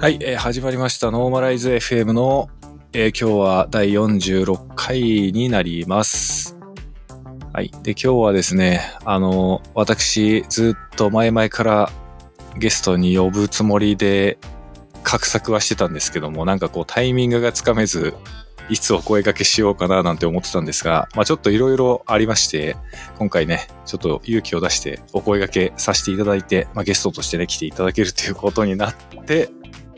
はい、えー始まりました。ノーマライズ FM の、えー今日は第46回になります。はい。で、今日はですね、あの、私、ずっと前々からゲストに呼ぶつもりで、画策はしてたんですけども、なんかこうタイミングがつかめず、いつお声掛けしようかななんて思ってたんですが、まあちょっといろいろありまして、今回ね、ちょっと勇気を出してお声掛けさせていただいて、まあゲストとしてね、来ていただけるということになって、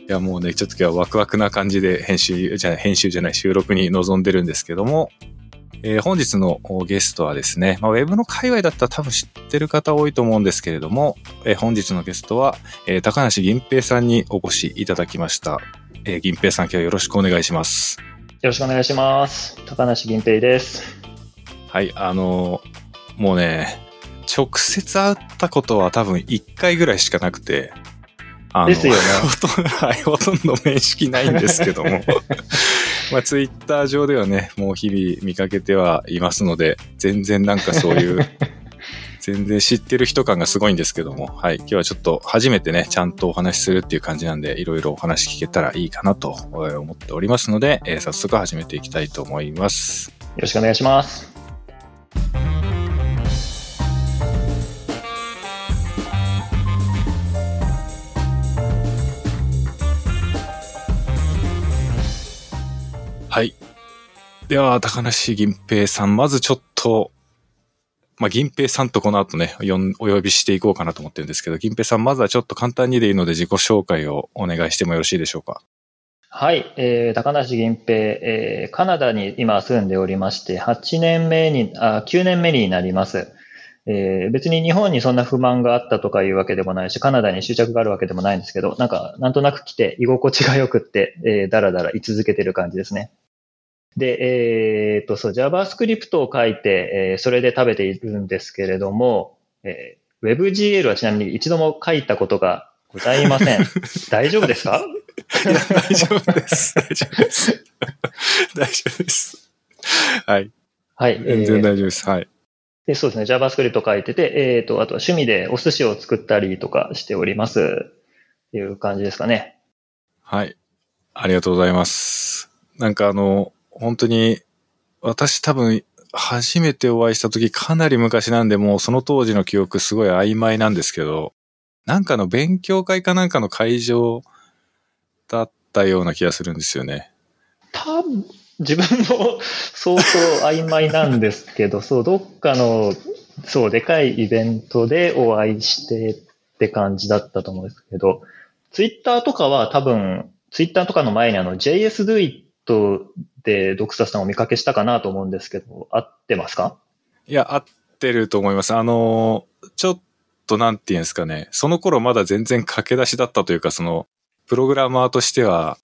いやもうね、ちょっと今日はワクワクな感じで編集、じゃない、編集じゃない、収録に臨んでるんですけども、えー本日のおゲストはですね、まあ、ウェブの界隈だったら多分知ってる方多いと思うんですけれども、えー本日のゲストは、えー高梨銀平さんにお越しいただきました。えー銀平さん今日はよろしくお願いします。よろしくお願いします。高梨銀平です。はい、あのーもうね、直接会ったことは多分1回ぐらいしかなくて、あのですよね ほとんどはい、ほとんど面識ないんですけども、まあ、ツイッター上ではね、もう日々見かけてはいますので、全然なんかそういう、全然知ってる人感がすごいんですけども、はい、今日はちょっと初めてね、ちゃんとお話しするっていう感じなんで、いろいろお話聞けたらいいかなとえー思っておりますので、えー早速始めていきたいと思います。よろしくお願いします。はい。では、高梨銀平さん、まずちょっと、まあ、銀平さんとこの後ね、お呼びしていこうかなと思ってるんですけど、銀平さん、まずはちょっと簡単にでいいので自己紹介をお願いしてもよろしいでしょうか？はい、えー、高梨銀平、えー、カナダに今住んでおりまして、8年目に、あ、9年目になります。えー、別に日本にそんな不満があったとかいうわけでもないし、カナダに執着があるわけでもないんですけど、なんか、なんとなく来て居心地が良くって、えー、だらだら居続けてる感じですね。で、えー、と、そう、JavaScript を書いて、えーそれで食べているんですけれども、えー WebGL はちなみに一度も書いたことがございません。大丈夫ですか？大丈夫です。大丈夫です。大丈夫です。はい。はい。全然えー大丈夫です。はい。でそうですね。JavaScript 書いてて、えっ、と、あとは趣味でお寿司を作ったりとかしております。っていう感じですかね。はい。ありがとうございます。なんかあの、本当に、私多分、初めてお会いした時かなり昔なんで、もうその当時の記憶すごい曖昧なんですけど、なんかの勉強会かなんかの会場だったような気がするんですよね。多分、自分も相当曖昧なんですけど、そう、どっかの、そう、でかいイベントでお会いしてって感じだったと思うんですけど、ツイッターとかは多分、ツイッターとかの前にあの JSDoit でドクサさんをお見かけしたかなと思うんですけど、合ってますか？いや、合ってると思います。あの、ちょっとなんていうんですかね、その頃まだ全然駆け出しだったというか、その、プログラマーとしては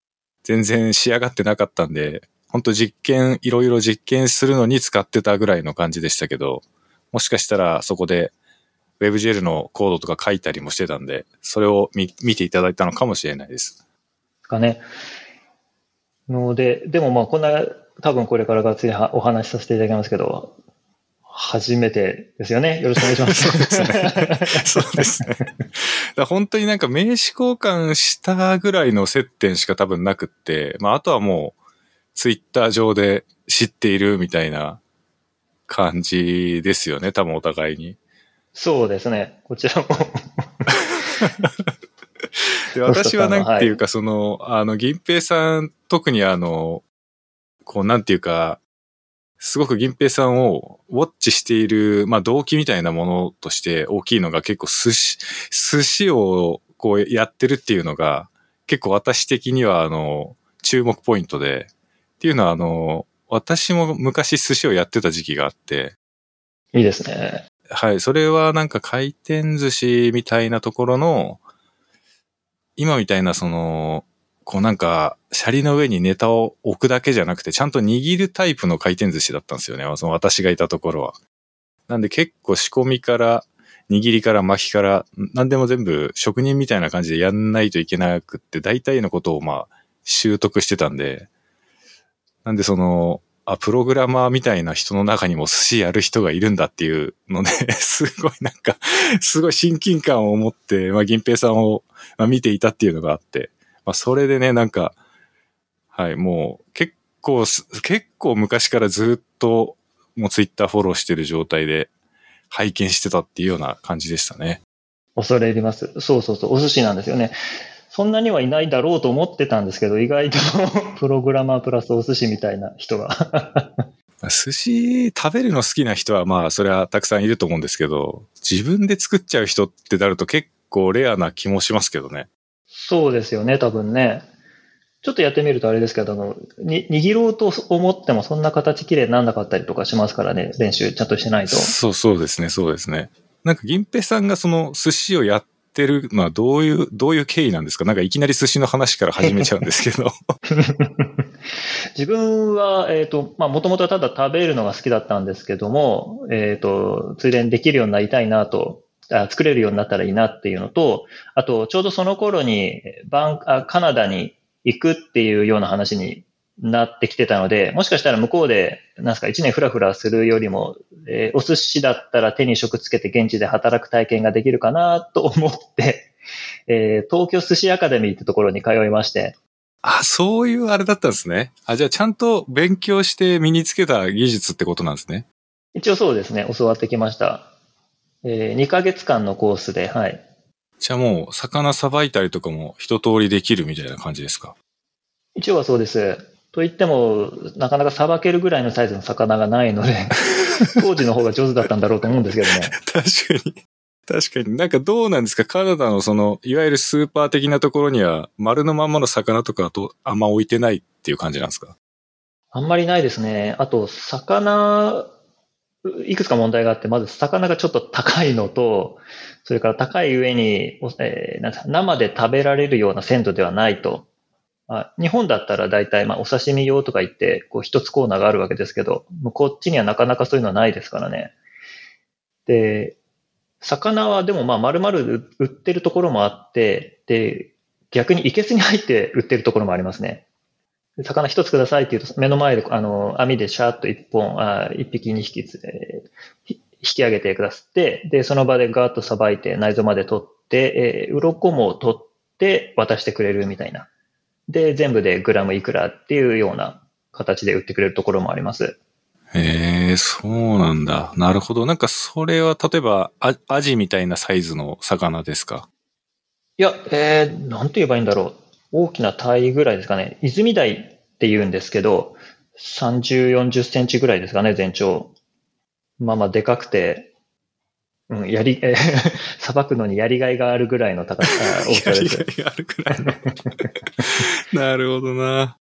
全然仕上がってなかったんで、本当実験、いろいろ実験するのに使ってたぐらいの感じでしたけど、もしかしたらそこで WebGL のコードとか書いたりもしてたんで、それを見見ていただいたのかもしれないです。かね。ので、でもまあこんな、多分これからがっつりはお話しさせていただきますけど、初めてですよね。よろしくお願いします。そうですね。そうですね。だ本当になんか名刺交換したぐらいの接点しか多分なくって、まああとはもうツイッター上で知っているみたいな感じですよね、多分お互いに。そうですね。こちらも。で、私はなんていうか、その、あの、銀平さん、特にあの、こう、なんていうか、すごく銀平さんをウォッチしている、まあ動機みたいなものとして大きいのが結構寿司、寿司をこうやってるっていうのが結構私的にはあの、注目ポイントで、っていうのはあの、私も昔寿司をやってた時期があって、いいですね。はい、それはなんか回転寿司みたいなところの、今みたいなその、こうなんか、シャリの上にネタを置くだけじゃなくて、ちゃんと握るタイプの回転寿司だったんですよね。その私がいたところは。なんで結構仕込みから、握りから巻きから、何でも全部職人みたいな感じでやんないといけなくって、大体のことをまあ、習得してたんで、なんでその、あ、プログラマーみたいな人の中にも寿司やる人がいるんだっていうので、すごいなんか、すごい親近感を持って、まあ、銀平さんを、見ていたっていうのがあって、まあ、それでね、なんか、はい、もう結構、結構昔からずっと、もうツイッターフォローしてる状態で拝見してたっていうような感じでしたね。恐れ入ります。そうそうそう、お寿司なんですよね。そんなにはいないだろうと思ってたんですけど、意外と プログラマープラスお寿司みたいな人が。寿司食べるの好きな人はまあそれはたくさんいると思うんですけど、自分で作っちゃう人ってなると結構レアな気もしますけどね。そうですよね、多分ね。ちょっとやってみるとあれですけど、あの、に、握ろうと思ってもそんな形綺麗にならなかったりとかしますからね、練習ちゃんとしてないと。そうそうですね、そうですね。なんか銀平さんがその寿司をやってるのはどういう、どういう経緯なんですか？なんかいきなり寿司の話から始めちゃうんですけど。自分は、えっ、と、まあ、もともとただ食べるのが好きだったんですけども、えっ、と、ついでにできるようになりたいなと、作れるようになったらいいなっていうのと、あと、ちょうどその頃にバン、カナダに行くっていうような話になってきてたので、もしかしたら向こうで、なんすか、一年フラフラするよりも、えーお寿司だったら手に職つけて現地で働く体験ができるかなと思って、えー東京寿司アカデミーってところに通いまして、あ、そういうあれだったんですね。あ、じゃあちゃんと勉強して身につけた技術ってことなんですね。一応そうですね、教わってきました。え2ヶ月間のコースで、はい。じゃあもう魚さばいたりとかも一通りできるみたいな感じですか？一応はそうです。と言っても、なかなかさばけるぐらいのサイズの魚がないので、当時の方が上手だったんだろうと思うんですけどね。確かに。確かに。なんかどうなんですか？カナダのその、いわゆるスーパー的なところには、丸のまんまの魚とかとあんま置いてないっていう感じなんですか？あんまりないですね。あと、魚、いくつか問題があって、まず魚がちょっと高いのと、それから高い上に、おえーなんですか生で食べられるような鮮度ではないと。あ日本だったら大体、まあ、お刺身用とか言って、こう一つコーナーがあるわけですけど、もうこっちにはなかなかそういうのはないですからね。で、魚はでもまあ丸々売ってるところもあって、で、逆にいけすに入って売ってるところもありますね。魚一つくださいって言うと、目の前で、あの、網でシャーッと一本、あ一匹二匹、えー引き上げてくださって、で、その場でガーッとさばいて内臓まで取って、えー、鱗も取って渡してくれるみたいな。で、全部でグラムいくらっていうような形で売ってくれるところもあります。へえ、そうなんだ。なるほど。なんかそれは例えば、あアジみたいなサイズの魚ですか？いや、えー、なんて言えばいいんだろう。大きな体ぐらいですかね。泉鯛って言うんですけど、30、40センチぐらいですかね、全長。まあまあ、でかくて、うん、やり、え、さばくのにやりがいがあるぐらいの高さ、大きさです。やりがいがあるくらいの。なるほどな。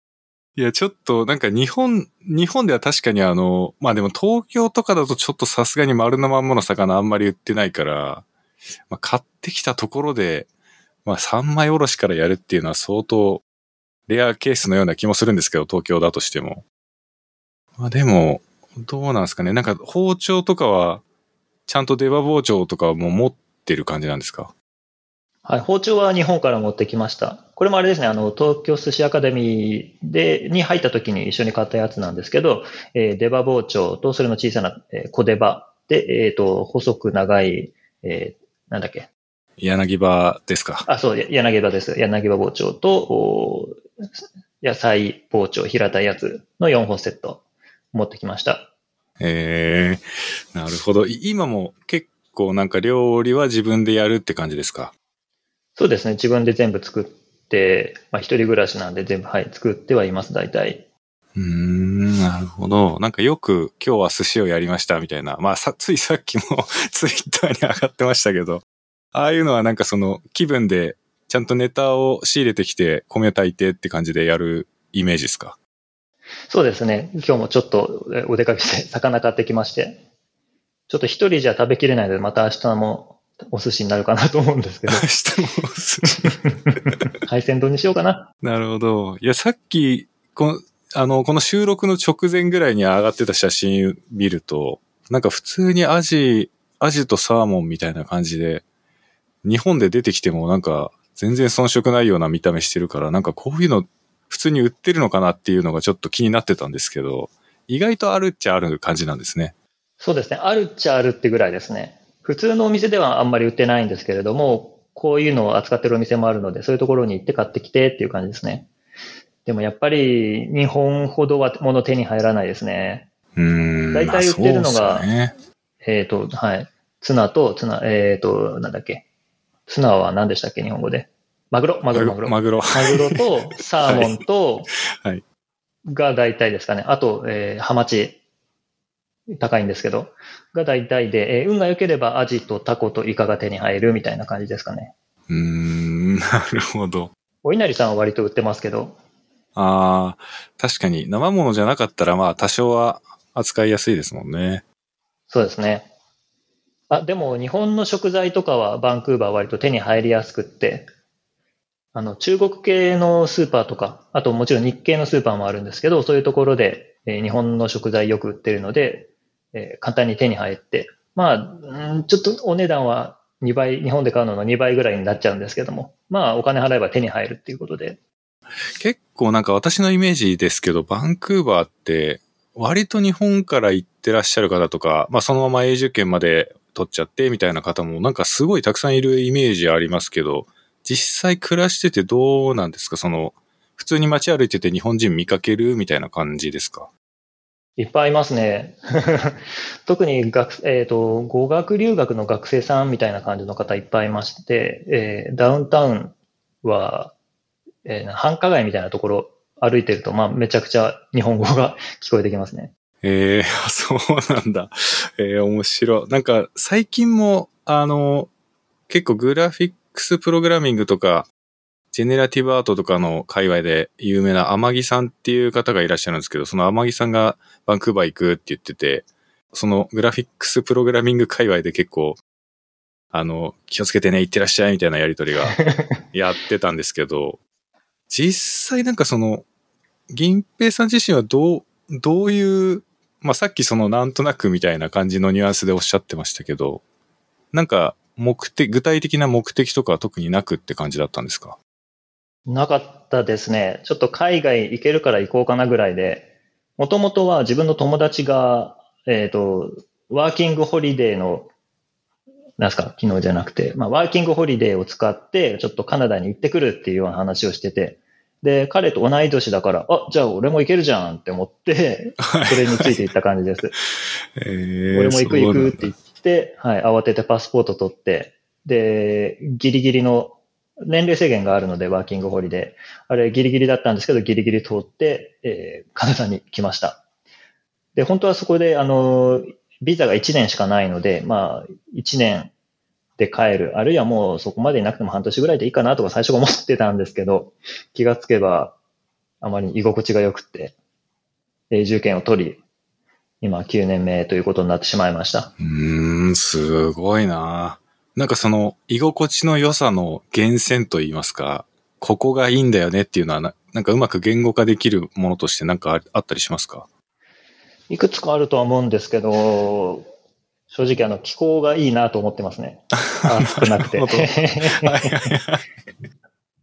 いや、ちょっと、なんか日本、日本では確かにあの、まあでも東京とかだとちょっとさすがに丸のまんまの魚あんまり売ってないから、まあ買ってきたところで、まあ3枚おろしからやるっていうのは相当レアケースのような気もするんですけど、東京だとしても。まあでも、どうなんですかね。なんか包丁とかは、ちゃんと出刃包丁とかはもう持ってる感じなんですか？はい、包丁は日本から持ってきました。これもあれですね、あの、東京寿司アカデミーで、に入った時に一緒に買ったやつなんですけど、えー出刃包丁と、それの小さな、えー小出刃で、えっ、と、細く長い、えーなんだっけ？柳葉ですか？あ、そう、や柳刃です。柳葉包丁と、お野菜包丁、平たいやつの4本セット持ってきました。ええなるほど。い今も結構なんか料理は自分でやるって感じですか？そうですね、自分で全部作って、まあ一人暮らしなんで全部、はい、作ってはいます、大体。うーん、なるほど。なんかよく今日は寿司をやりましたみたいな。まあさ、ついさっきも ツイッターに上がってましたけど、ああいうのはなんかその気分でちゃんとネタを仕入れてきて米炊いてって感じでやるイメージですか？そうですね。今日もちょっとえお出かけして 魚買ってきまして。ちょっと一人じゃ食べきれないので、また明日もお寿司になるかなと思うんですけど 明、日もお寿司海鮮丼にしようかな。なるほど。いや、さっき、この、あの、この収録の直前ぐらいに上がってた写真見ると、なんか普通にアジ、アジとサーモンみたいな感じで、日本で出てきてもなんか全然遜色ないような見た目してるから、なんかこういうの普通に売ってるのかなっていうのがちょっと気になってたんですけど、意外とあるっちゃある感じなんですね。そうですね。あるっちゃあるってぐらいですね。普通のお店ではあんまり売ってないんですけれども、こういうのを扱ってるお店もあるので、そういうところに行って買ってきてっていう感じですね。でもやっぱり日本ほどは物手に入らないですね。うーん。大体売ってるのがねえっ、と、はい。ツナと、ツナ、えっ、と、なんだっけ。ツナは何でしたっけ日本語で。マグロ、マグロ、マグロ。ママグロ。グロと、サーモンと、はいが大体ですかね。あと、えーハマチ。高いんですけど。が大体で、えー運が良ければアジとタコとイカが手に入るみたいな感じですかね。うーん、なるほど。お稲荷さんは割と売ってますけど。ああ、確かに生物じゃなかったらまあ多少は扱いやすいですもんね。そうですね。あ、でも日本の食材とかはバンクーバーは割と手に入りやすくって、あの、中国系のスーパーとか、あともちろん日系のスーパーもあるんですけど、そういうところで、えー日本の食材よく売ってるので、えー簡単に手に入って、まあ、んちょっとお値段は2倍、日本で買うのの2倍ぐらいになっちゃうんですけども、まあお金払えば手に入るっていうことで、結構なんか私のイメージですけど、バンクーバーって割と日本から行ってらっしゃる方とか、まあそのまま永住権まで取っちゃってみたいな方もなんかすごいたくさんいるイメージありますけど、実際暮らしててどうなんですか？その、普通に街歩いてて日本人見かけるみたいな感じですか？いっぱいいますね。特に学、えっ、と、語学留学の学生さんみたいな感じの方いっぱいいまして、えーダウンタウンは、えー繁華街みたいなところ歩いてると、まあ、めちゃくちゃ日本語が 聞こえてきますね。ええあそうなんだ。ええ面白い。なんか、最近も、あの、結構グラフィックスプログラミングとか、ジェネラティブアートとかの界隈で有名な天木さんっていう方がいらっしゃるんですけど、その天木さんがバンクーバー行くって言ってて、そのグラフィックスプログラミング界隈で結構、あの、気をつけてね、行ってらっしゃいみたいなやりとりが やってたんですけど、実際なんかその、銀平さん自身はどう、どういう、まあさっきそのなんとなくみたいな感じのニュアンスでおっしゃってましたけど、なんか目的、具体的な目的とかは特になくって感じだったんですか？なかったですね。ちょっと海外行けるから行こうかなぐらいで、もともとは自分の友達が、えっ、と、ワーキングホリデーの、なんですか、昨日じゃなくて、まあ、ワーキングホリデーを使って、ちょっとカナダに行ってくるっていうような話をしてて、で、彼と同い年だから、あ、じゃあ俺も行けるじゃんって思って、それについていった感じです。え俺も行く行くって言っって、はい、慌ててパスポート取って、で、ギリギリの、年齢制限があるので、ワーキングホリデー。あれ、ギリギリだったんですけど、ギリギリ通って、えーカナダに来ました。で、本当はそこで、あの、ビザが1年しかないので、まあ、1年で帰る。あるいはもうそこまでいなくても半年ぐらいでいいかなとか最初思ってたんですけど、気がつけば、あまり居心地が良くて、永住権を取り、今9年目ということになってしまいました。うーん、すごいななんかその、居心地の良さの源泉といいますか、ここがいいんだよねっていうのはな、なんかうまく言語化できるものとしてなんかああったりしますか？いくつかあるとは思うんですけど、正直あの気候がいいなと思ってますね。暑くなくて。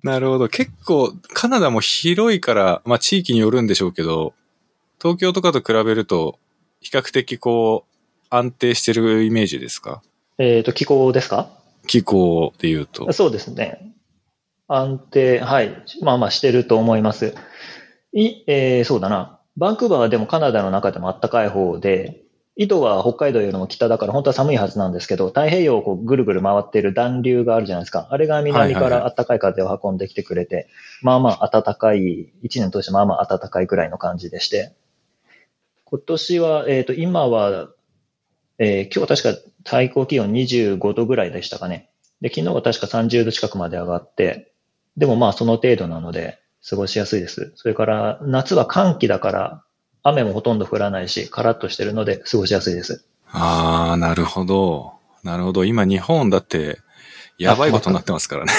なるほど。結構、カナダも広いから、まあ地域によるんでしょうけど、東京とかと比べると、比較的こう、安定してるイメージですか？えっと、気候ですか？気候で言うと。そうですね。安定、はい。まあまあしてると思います。い、えーそうだな。バンクーバーはでもカナダの中でも暖かい方で、緯度は北海道よりも北だから本当は寒いはずなんですけど、太平洋をこうぐるぐる回っている暖流があるじゃないですか。あれが南から暖かい風を運んできてくれて、まあまあ暖かい、一年通してまあまあ暖かいぐらいの感じでして。今年は、えっ、と、今は、えー今日は確か最高気温25度ぐらいでしたかね。で、昨日は確か30度近くまで上がって、でもまあその程度なので、過ごしやすいです。それから、夏は寒気だから、雨もほとんど降らないし、カラッとしてるので、過ごしやすいです。ああ、なるほど。なるほど。今日本だって、やばいことになってますからね。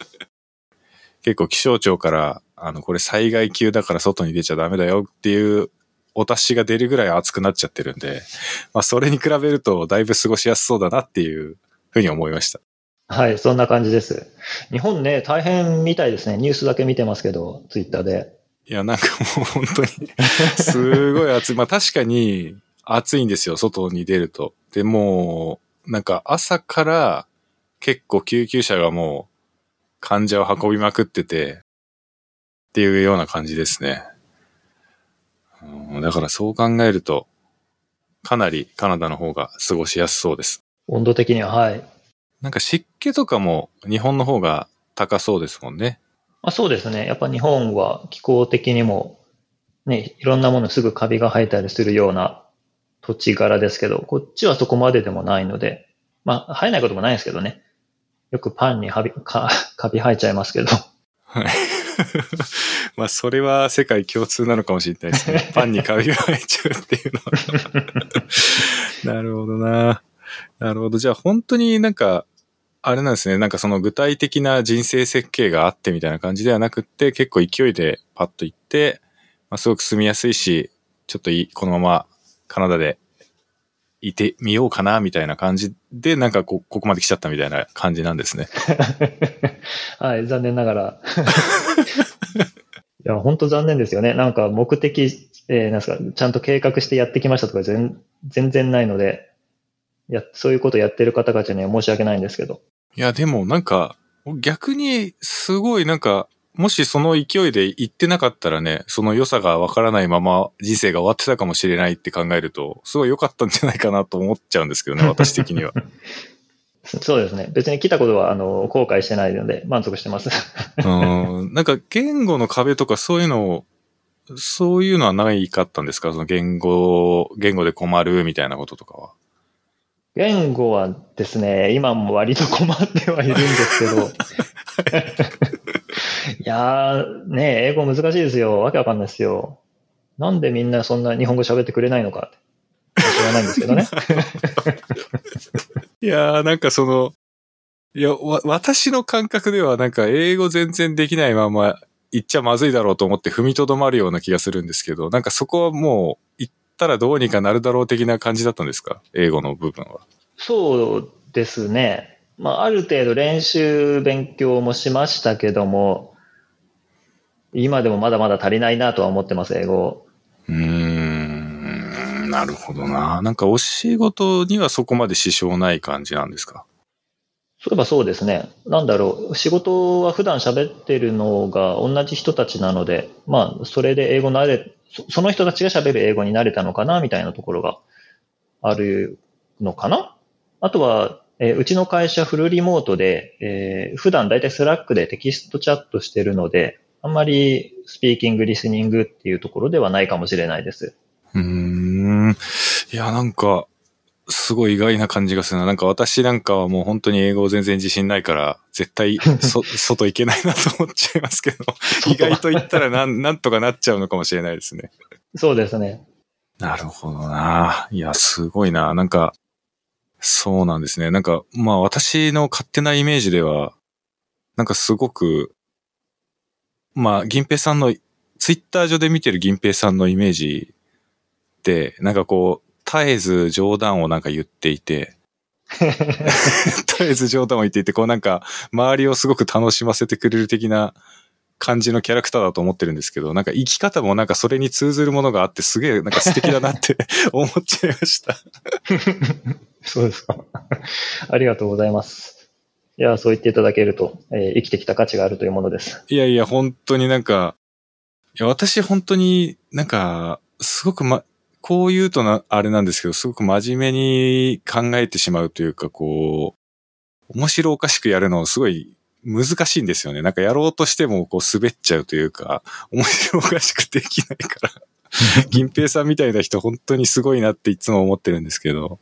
結構気象庁から、あの、これ災害級だから外に出ちゃダメだよっていうお達しが出るぐらい暑くなっちゃってるんで、まあそれに比べるとだいぶ過ごしやすそうだなっていうふうに思いました。はい、そんな感じです。日本ね、大変みたいですね。ニュースだけ見てますけど、ツイッターで。いや、なんかもう本当に、すごい暑い。まあ確かに暑いんですよ、外に出ると。で、もう、なんか朝から結構救急車がもう患者を運びまくってて、っていうような感じですね。うんだからそう考えると、かなりカナダの方が過ごしやすそうです。温度的には、はい。なんか湿気とかも日本の方が高そうですもんね。まあ、そうですね。やっぱ日本は気候的にも、ね、いろんなものすぐカビが生えたりするような土地柄ですけど、こっちはそこまででもないので、まあ、生えないこともないですけどね。よくパンにはびかカビ生えちゃいますけど。はい。まあ、それは世界共通なのかもしれないですね。パンにカビが生えちゃうっていうのは。なるほどな。なるほど。じゃあ本当になんか、あれなんですね。なんかその具体的な人生設計があってみたいな感じではなくって、結構勢いでパッと行って、まあ、すごく住みやすいし、ちょっといい、このままカナダでいてみようかな、みたいな感じで、なんかこここまで来ちゃったみたいな感じなんですね。はい、残念ながら。いや、本当残念ですよね。なんか目的、えーなんですか、ちゃんと計画してやってきましたとか全全然ないので、や、そういうことやってる方たちには申し訳ないんですけど。いや、でもなんか、逆にすごいなんか、もしその勢いで行ってなかったらね、その良さがわからないまま人生が終わってたかもしれないって考えると、すごい良かったんじゃないかなと思っちゃうんですけどね、私的には。そそうですね。別に来たことは、あの、後悔してないので、満足してます。うん。なんか言語の壁とかそういうのを、そういうのはないかったんですか？その言語、言語で困るみたいなこととかは。言語はですね、今も割と困ってはいるんですけど。いやー、ね英語難しいですよ。わけわかんないですよ。なんでみんなそんな日本語喋ってくれないのかって。知らないんですけどね。いやー、なんかその、いや、わ、私の感覚ではなんか英語全然できないまま行っちゃまずいだろうと思って踏みとどまるような気がするんですけど、なんかそこはもう行ったらどうにかなるだろう的な感じだったんですか？英語の部分は。そうですね。まあ、ある程度練習、勉強もしましたけども、今でもまだまだ足りないなとは思ってます、英語。うーん、なるほどな。なんかお仕事にはそこまで支障ない感じなんですか？そういえばそうですね。なんだろう。仕事は普段喋ってるのが同じ人たちなので、まあ、それで英語慣れ、そその人たちが喋る英語に慣れたのかな、みたいなところがあるのかな？あとは、えーうちの会社フルリモートで、えー普段だいたい Slack でテキストチャットしてるので、あんまりスピーキング、リスニングっていうところではないかもしれないです。うーん。いや、なんか、すごい意外な感じがするな。なんか私なんかはもう本当に英語全然自信ないから、絶対そ 外行けないなと思っちゃいますけど、意外と言ったらなん なんとかなっちゃうのかもしれないですね。そうですね。なるほどな。いや、すごいな。なんか、そうなんですね。なんか、まあ私の勝手なイメージでは、なんかすごく、まあ、銀平さんの、ツイッター上で見てる銀平さんのイメージって、なんかこう、絶えず冗談をなんか言っていて、絶えず冗談を言っていて、こうなんか、周りをすごく楽しませてくれる的な感じのキャラクターだと思ってるんですけど、なんか生き方もなんかそれに通ずるものがあって、すげえなんか素敵だなって思っちゃいました。そうですか。ありがとうございます。いや、そう言っていただけると、えー生きてきた価値があるというものです。いやいや、本当になんか、いや、私本当になんか、すごくま、こう言うとな、あれなんですけど、すごく真面目に考えてしまうというか、こう、面白おかしくやるのすごい難しいんですよね。なんかやろうとしてもこう滑っちゃうというか、面白おかしくできないから。銀平さんみたいな人本当にすごいなっていつも思ってるんですけど、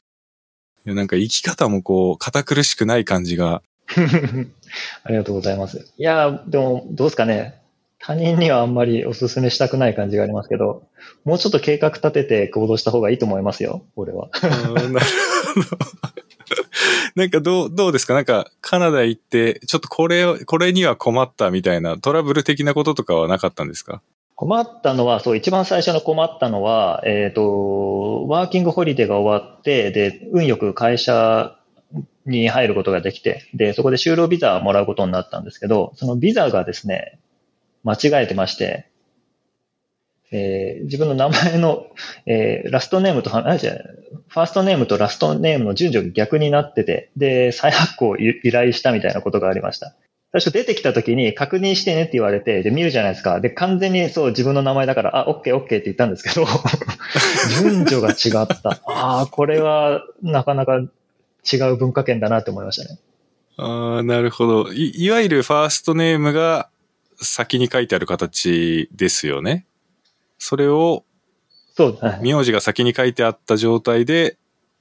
いやなんか生き方もこう、堅苦しくない感じが、ありがとうございます。いや、でも、どうですかね。他人にはあんまりお勧めしたくない感じがありますけど、もうちょっと計画立てて行動した方がいいと思いますよ、俺は。うんなるほど。なんかどう、どうですか？なんかカナダ行って、ちょっとこれを、これには困ったみたいなトラブル的なこととかはなかったんですか？困ったのは、そう、一番最初の困ったのは、えっ、と、ワーキングホリデーが終わって、で、運よく会社に入ることができて、で、そこで就労ビザをもらうことになったんですけど、そのビザがですね、間違えてまして、えー自分の名前の、えーラストネームとは、あ、じゃファーストネームとラストネームの順序が逆になってて、で、再発行を依依頼したみたいなことがありました。最初出てきた時に確認してねって言われて、で、見るじゃないですか。で、完全にそう自分の名前だから、あ、オッケーオッケーって言ったんですけど、順序が違った。ああ、これはなかなか違う文化圏だなって思いましたね。ああ、なるほど。い、いわゆるファーストネームが先に書いてある形ですよね。それを、そう、はい名字が先に書いてあった状態で、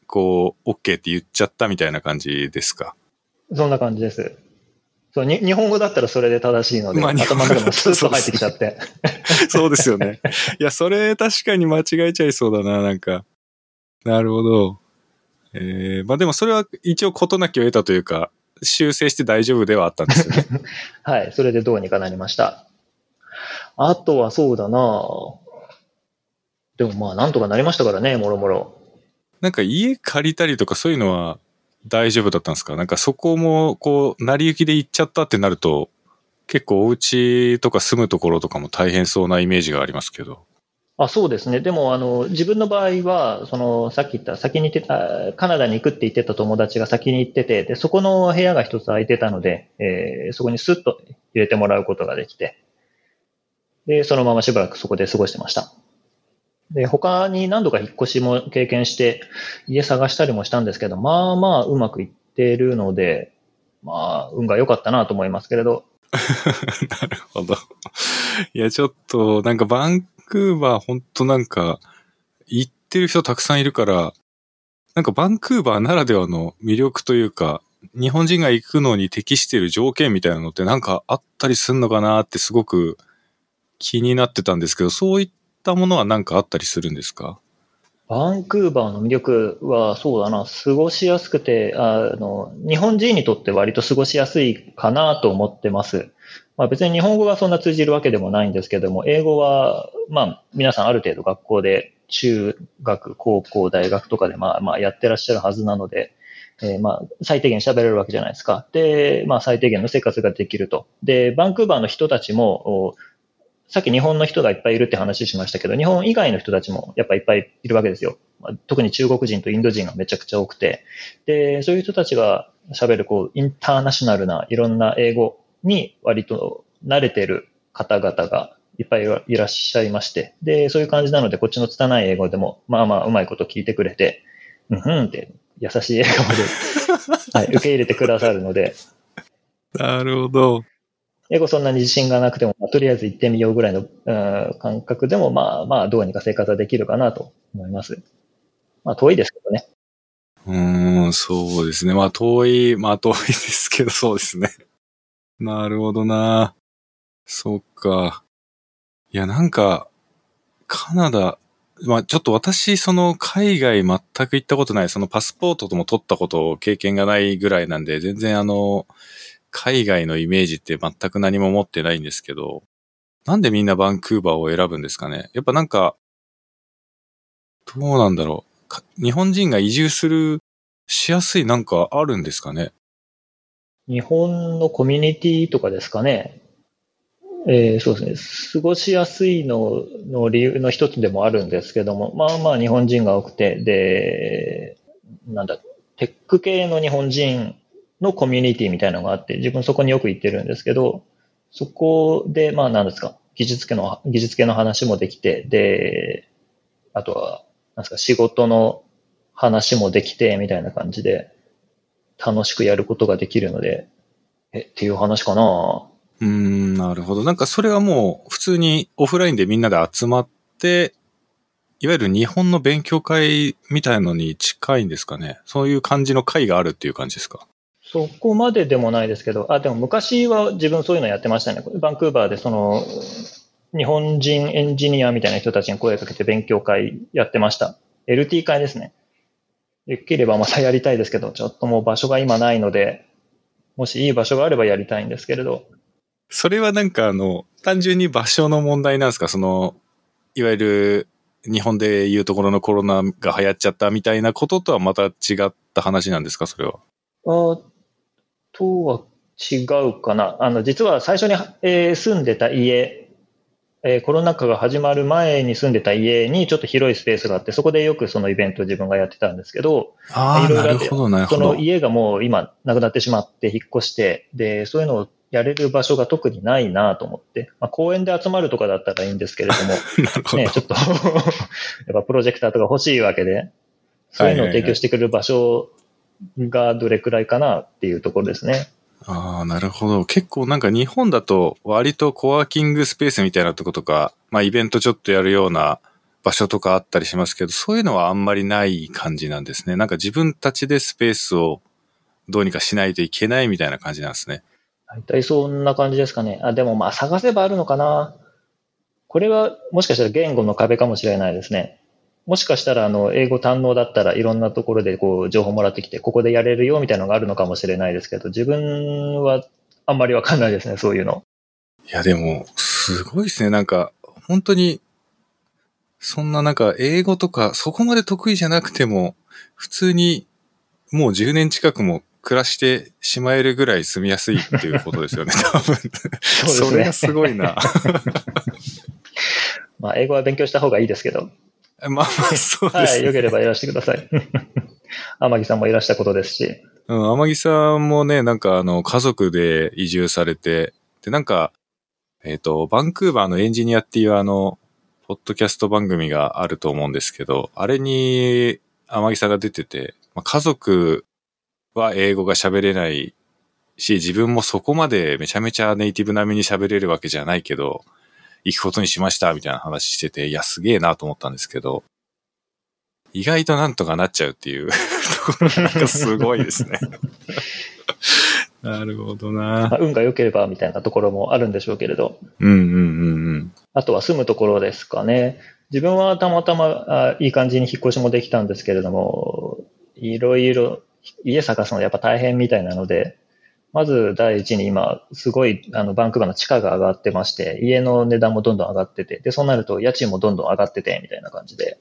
こう、OK って言っちゃったみたいな感じですか？そんな感じです。そうに日本語だったらそれで正しいので、まあ頭の中にスッと入ってきちゃって。そうですよね。いや、それ確かに間違えちゃいそうだな、なんか。なるほど。えー、まあでもそれは一応事なきを得たというか、修正して大丈夫ではあったんですよね。はい、それでどうにかなりました。あとはそうだなでもまあなんとかなりましたからね、もろもろ。なんか家借りたりとかそういうのは大丈夫だったんですか？なんかそこもこう、成り行きで行っちゃったってなると、結構お家とか住むところとかも大変そうなイメージがありますけど。あそうですね。でも、あの、自分の場合は、その、さっき言った、先に行ってた、カナダに行くって言ってた友達が先に行ってて、で、そこの部屋が一つ空いてたので、えーそこにスッと入れてもらうことができて、で、そのまましばらくそこで過ごしてました。で、他に何度か引っ越しも経験して、家探したりもしたんですけど、まあまあうまくいってるので、まあ、運が良かったなと思いますけれど、なるほど。いや、ちょっと、なんかバンクーバーほんとなんか、行ってる人たくさんいるから、なんかバンクーバーならではの魅力というか、日本人が行くのに適している条件みたいなのってなんかあったりすんのかなってすごく気になってたんですけど、そういったものはなんかあったりするんですか？バンクーバーの魅力はそうだな、過ごしやすくて、あの、日本人にとって割と過ごしやすいかなと思ってます。まあ別に日本語がそんな通じるわけでもないんですけども、英語は、まあ皆さんある程度学校で中学、高校、大学とかでまあまあやってらっしゃるはずなので、えーまあ最低限喋れるわけじゃないですか。で、まあ最低限の生活ができると。で、バンクーバーの人たちも、さっき日本の人がいっぱいいるって話しましたけど、日本以外の人たちもやっぱいっぱいいるわけですよ。特に中国人とインド人がめちゃくちゃ多くて。で、そういう人たちが喋るこう、インターナショナルないろんな英語に割と慣れてる方々がいっぱいいらっしゃいまして。で、そういう感じなので、こっちの拙い英語でも、まあまあうまいこと聞いてくれて、うんふんって優しい笑顔で、はい、受け入れてくださるので、なるほど。英語そんなに自信がなくても、まあとりあえず行ってみようぐらいの、うん感覚でも、まあまあ、どうにか生活はできるかなと思います。まあ、遠いですけどね。うーん、そうですね。まあ遠い、まあ遠いですけど、そうですね。なるほどな。そっか。いや、なんか、カナダ、まあちょっと私、その海外全く行ったことない、そのパスポートとも取ったこと、経験がないぐらいなんで、全然あの、海外のイメージって全く何も持ってないんですけど、なんでみんなバンクーバーを選ぶんですかねやっぱなんか、どうなんだろう。日本人が移住する、しやすいなんかあるんですかね日本のコミュニティとかですかね。えーそうですね。過ごしやすいのの理由の一つでもあるんですけども、まあまあ日本人が多くて、で、なんだ、テック系の日本人のコミュニティみたいなのがあって、自分そこによく行ってるんですけど、そこで、まあ何ですか、技術系の、技術系の話もできて、で、あとは、なんですか、仕事の話もできて、みたいな感じで、楽しくやることができるので、え、っていう話かなうーん、なるほど。なんかそれはもう普通にオフラインでみんなで集まって、いわゆる日本の勉強会みたいのに近いんですかねそういう感じの会があるっていう感じですか？そこまででもないですけど、あ、でも昔は自分そういうのやってましたね。バンクーバーでその、日本人エンジニアみたいな人たちに声かけて勉強会やってました。LT 会ですね。できればまたやりたいですけど、ちょっともう場所が今ないので、もしいい場所があればやりたいんですけれど、それはなんかあの、単純に場所の問題なんですか？その、いわゆる日本でいうところのコロナが流行っちゃったみたいなこととはまた違った話なんですか？それは。あとは違うかな。あの、実は最初に、えー住んでた家えーコロナ禍が始まる前に住んでた家にちょっと広いスペースがあって、そこでよくそのイベントを自分がやってたんですけど、ああ、いろいろあってそ。の家がもう今なくなってしまって引っ越して、で、そういうのをやれる場所が特にないなと思って、まあ、公園で集まるとかだったらいいんですけれども。ね、ちょっと やっぱプロジェクターとか欲しいわけで、そういうのを提供してくれる場所がどれくらいかなっていうところですね。ああ、なるほど。結構なんか日本だと割とコワーキングスペースみたいなとことか、まあイベントちょっとやるような場所とかあったりしますけど、そういうのはあんまりない感じなんですね。なんか自分たちでスペースをどうにかしないといけないみたいな感じなんですね。大体そんな感じですかね。あ、でもまあ探せばあるのかな。これはもしかしたら言語の壁かもしれないですね。もしかしたらあの英語堪能だったらいろんなところでこう情報もらってきて、ここでやれるよみたいなのがあるのかもしれないですけど、自分はあんまりわかんないですね、そういうの。いやでも、すごいですね。なんか、本当に、そんななんか英語とかそこまで得意じゃなくても、普通にもう10年近くも暮らしてしまえるぐらい住みやすいっていうことですよね、多分。そねれがすごいな。まあ英語は勉強した方がいいですけど、まあまあ、そうではい、すね。よければいらしてください。天城さんもいらしたことですし。うん、天城さんもね、なんかあの、家族で移住されて、で、なんか、えっ、と、バンクーバーのエンジニアっていうあの、ポッドキャスト番組があると思うんですけど、あれに天城さんが出てて、まあ、家族は英語が喋れないし、自分もそこまでめちゃめちゃネイティブ並みに喋れるわけじゃないけど、行くことにしましたみたいな話してて、いや、すげえなと思ったんですけど、意外となんとかなっちゃうっていう ところがなんかすごいですね。なるほどなまあ、運が良ければみたいなところもあるんでしょうけれど。うんうんうんうん。あとは住むところですかね。自分はたまたまあいい感じに引っ越しもできたんですけれども、いろいろ家探すのやっぱ大変みたいなので、まず第一に今、すごいあのバンクーバーの地価が上がってまして、家の値段もどんどん上がってて、で、そうなると家賃もどんどん上がってて、みたいな感じで。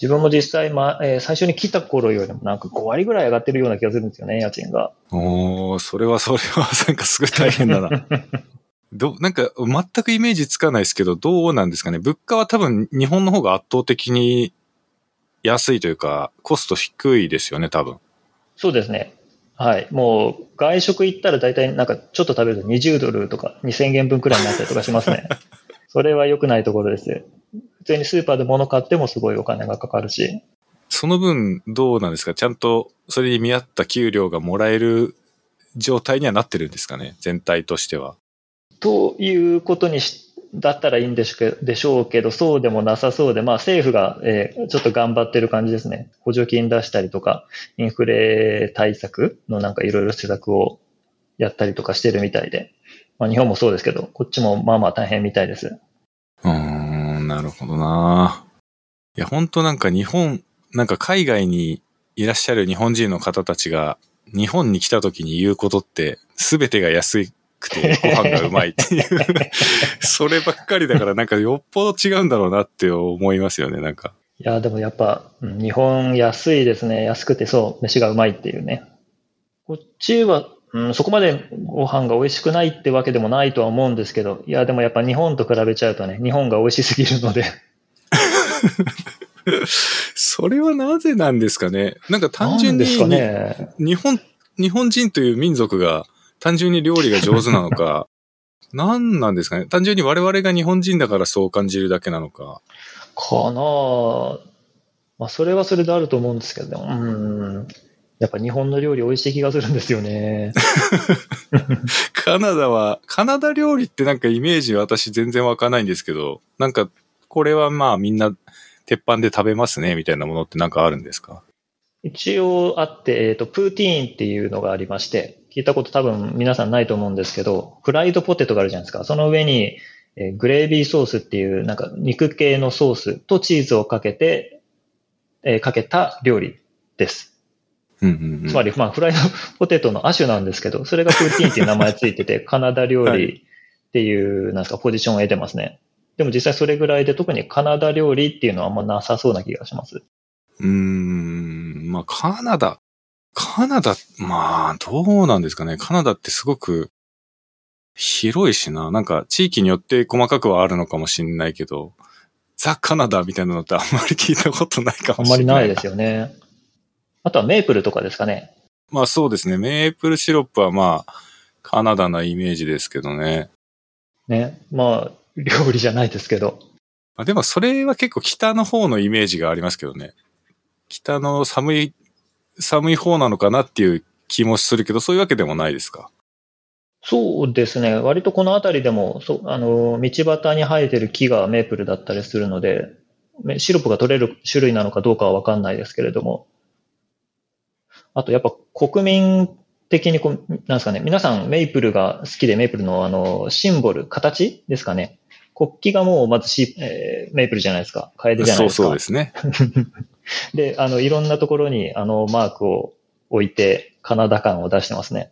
自分も実際、まあえー最初に来た頃よりもなんか5割ぐらい上がってるような気がするんですよね、家賃が。おー、それはそれはなんかすごい大変だな。ど、なんか全くイメージつかないですけど、どうなんですかね？物価は多分日本の方が圧倒的に安いというか、コスト低いですよね、多分。そうですね。はい。もう、外食行ったら大体なんかちょっと食べると20ドルとか2000円分くらいになったりとかしますね。それは良くないところです。普通にスーパーで物買ってもすごいお金がかかるし。その分どうなんですか？ちゃんとそれに見合った給料がもらえる状態にはなってるんですかね？全体としては。ということにし、だったらいいんでしょうけでしょうけど、そうでもなさそうで、まあ政府が、えーちょっと頑張ってる感じですね。補助金出したりとか、インフレ対策のなんかいろいろ施策をやったりとかしてるみたいで。まあ日本もそうですけど、こっちもまあまあ大変みたいです。うーん、なるほどないや、本当なんか日本、なんか海外にいらっしゃる日本人の方たちが、日本に来た時に言うことって、すべてが安いくてご飯がうまいっていう、そればっかりだからなんかよっぽど違うんだろうなって思いますよね、なんか。いや、でもやっぱ、うん日本安いですね。安くてそう、飯がうまいっていうね。こっちは、うん、そこまでご飯が美味しくないってわけでもないとは思うんですけど、いや、でもやっぱ日本と比べちゃうとね、日本が美味しすぎるので、それはなぜなんですかね？なんか単純に、なんですかね。日本、日本人という民族が単純に料理が上手なのか、何なんですかね単純に我々が日本人だからそう感じるだけなのか。かなあまあ、それはそれであると思うんですけど、うん。やっぱ日本の料理美味しい気がするんですよね。カナダは、カナダ料理ってなんかイメージ私全然わかんないんですけど、なんかこれはまあみんな鉄板で食べますねみたいなものってなんかあるんですか？一応あって、えっ、と、プーティーンっていうのがありまして、聞いたこと多分皆さんないと思うんですけど、フライドポテトがあるじゃないですか。その上に、えーグレービーソースっていう、なんか肉系のソースとチーズをかけて、えーかけた料理です。うんうんうんつまり、まあ、フライドポテトの亜種なんですけど、それがプーティーンっていう名前ついてて、カナダ料理っていう、なんですか、ポジションを得てますね。でも実際それぐらいで特にカナダ料理っていうのはあんまなさそうな気がします。うーん、まあカナダ、カナダ、まあどうなんですかね。カナダってすごく広いしな。なんか地域によって細かくはあるのかもしんないけど、ザ・カナダみたいなのってあんまり聞いたことないかあもしれない。んまりないですよね。あとはメープルとかですかね。まあそうですね。メープルシロップはまあ、カナダなイメージですけどね。ね。まあ、料理じゃないですけど。まあ、でもそれは結構北の方のイメージがありますけどね。北の寒い、寒い方なのかなっていう気もするけど、そういうわけでもないですか？そうですね。割とこの辺りでも、そう、あの、道端に生えてる木がメープルだったりするので、めシロップが取れる種類なのかどうかはわかんないですけれども。あとやっぱ国民的にこう、なんですかね、皆さんメイプルが好きでメイプルのあの、シンボル、形ですかね。国旗がもうまずシ、えーメイプルじゃないですか。カエデじゃないそうですか。そうですね。で、あの、いろんなところにあのマークを置いて、カナダ感を出してますね。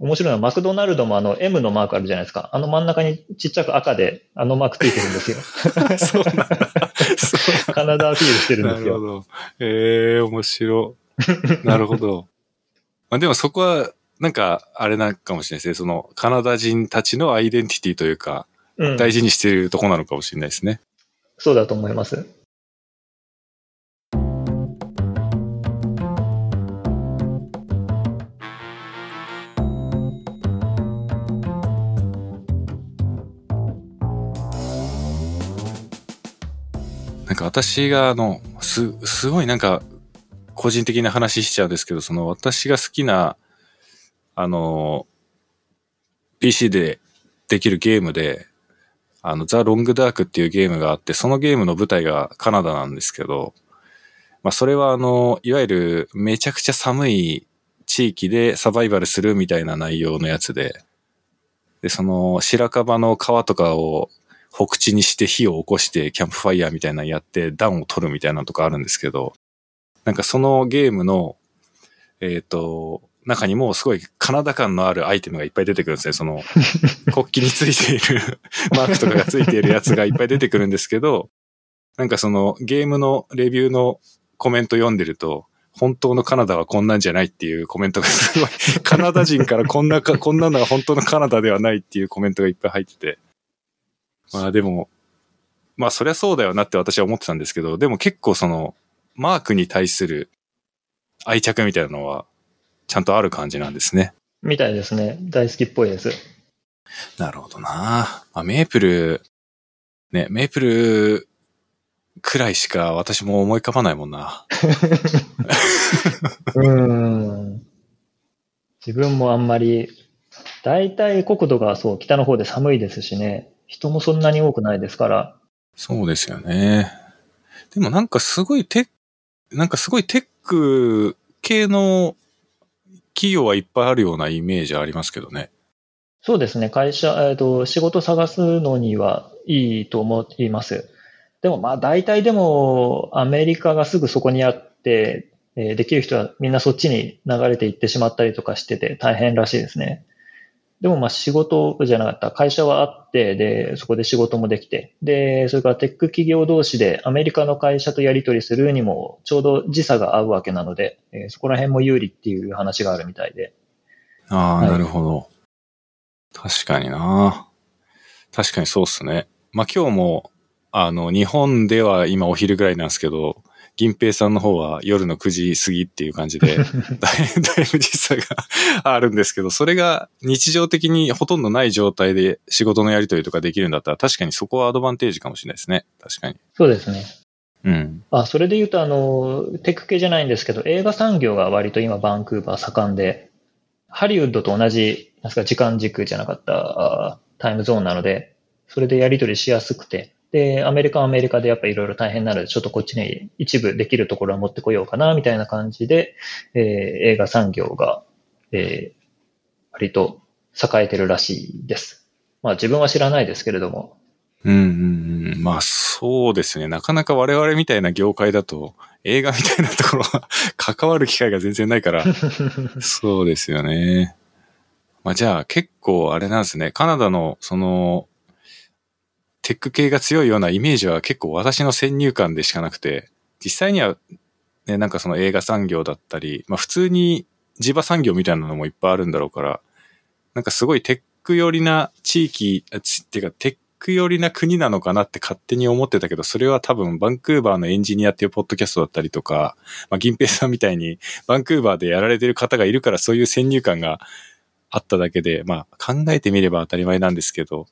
面白いのは、マクドナルドもあの M のマークあるじゃないですか。あの真ん中にちっちゃく赤であのマークついてるんですよ。そうなんだ。カナダアピールしてるんですよ。なるほど。ええ面白い。なるほど。まあでもそこは、なんか、あれなんかもしれないですね。その、カナダ人たちのアイデンティティというか、うん、大事にしているとこなのかもしれないですね。そうだと思います。なんか私が、あの、す、すごいなんか、個人的な話しちゃうんですけど、その私が好きな、あの、PC でできるゲームで、あの、ザ・ロングダークっていうゲームがあって、そのゲームの舞台がカナダなんですけど、まあそれはあの、いわゆるめちゃくちゃ寒い地域でサバイバルするみたいな内容のやつで、で、その白樺の皮とかを北地にして火を起こしてキャンプファイヤーみたいなのやって暖を取るみたいなのとかあるんですけど、なんかそのゲームの、えっ、と、中にもすごいカナダ感のあるアイテムがいっぱい出てくるんですね。その 国旗についている マークとかがついているやつがいっぱい出てくるんですけど、なんかそのゲームのレビューのコメント読んでると、本当のカナダはこんなんじゃないっていうコメントがすごい、カナダ人からこんなか、こんなのが本当のカナダではないっていうコメントがいっぱい入ってて。まあでも、まあそりゃそうだよなって私は思ってたんですけど、でも結構その、マークに対する愛着みたいなのは、ちゃんとある感じなんですね。みたいですね。大好きっぽいです。なるほどなまあ、メープル、ね、メープルくらいしか私も思い浮かばないもんな。うーん。自分もあんまり、大体国土がそう、北の方で寒いですしね。人もそんなに多くないですから。そうですよね。でもなんかすごいテック、なんかすごいテック系の企業はいっぱいあるようなイメージありますけどね。そうですね。会社、えっ、と、仕事探すのにはいいと思います。でもまあ大体でもアメリカがすぐそこにあって、えーできる人はみんなそっちに流れていってしまったりとかしてて大変らしいですね。でもまあ仕事じゃなかった。会社はあって、で、そこで仕事もできて、で、それからテック企業同士でアメリカの会社とやり取りするにもちょうど時差が合うわけなので、えーそこら辺も有利っていう話があるみたいで。ああ、はいなるほど。確かにな確かにそうっすね。まあ今日も、あの、日本では今お昼ぐらいなんですけど、銀平さんの方は夜の9時過ぎっていう感じで、だいぶ時差があるんですけど、それが日常的にほとんどない状態で仕事のやり取りとかできるんだったら、確かにそこはアドバンテージかもしれないですね。確かに。そうですね。うん。あ、それで言うと、あの、テック系じゃないんですけど、映画産業が割と今バンクーバー盛んで、ハリウッドと同じ、なんですか、時間軸じゃなかったあタイムゾーンなので、それでやり取りしやすくて、で、アメリカはアメリカでやっぱいろいろ大変なので、ちょっとこっちに一部できるところは持ってこようかな、みたいな感じで、えー映画産業が、えー割と栄えてるらしいです。まあ自分は知らないですけれども、うんうんうん。まあそうですね。なかなか我々みたいな業界だと映画みたいなところは 関わる機会が全然ないから。そうですよね。まあじゃあ結構あれなんですね。カナダのそのテック系が強いようなイメージは結構私の先入観でしかなくて、実際にはね、なんかその映画産業だったり、まあ普通に地場産業みたいなのもいっぱいあるんだろうから、なんかすごいテック寄りな地域、っていうかテック寄りな国なのかなって勝手に思ってたけど、それは多分バンクーバーのエンジニアっていうポッドキャストだったりとか、まあ、銀平さんみたいにバンクーバーでやられてる方がいるからそういう先入観があっただけで、まあ考えてみれば当たり前なんですけど、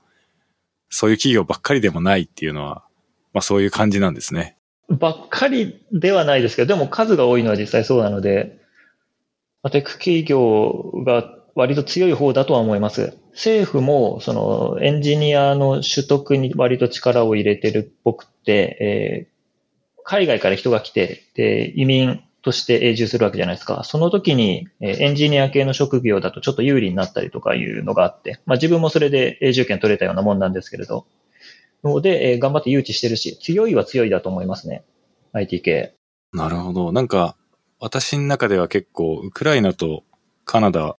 そういう企業ばっかりでもないっていうのは、まあそういう感じなんですね。ばっかりではないですけど、でも数が多いのは実際そうなので、アテック企業が割と強い方だとは思います。政府も、その、エンジニアの取得に割と力を入れてるっぽくて、えー、海外から人が来て、で、移民として永住するわけじゃないですか。その時に、えエンジニア系の職業だとちょっと有利になったりとかいうのがあって、まあ自分もそれで永住権取れたようなもんなんですけれど、ので、え、頑張って誘致してるし、強いは強いだと思いますね。IT 系。なるほど。なんか、私の中では結構、ウクライナとカナダ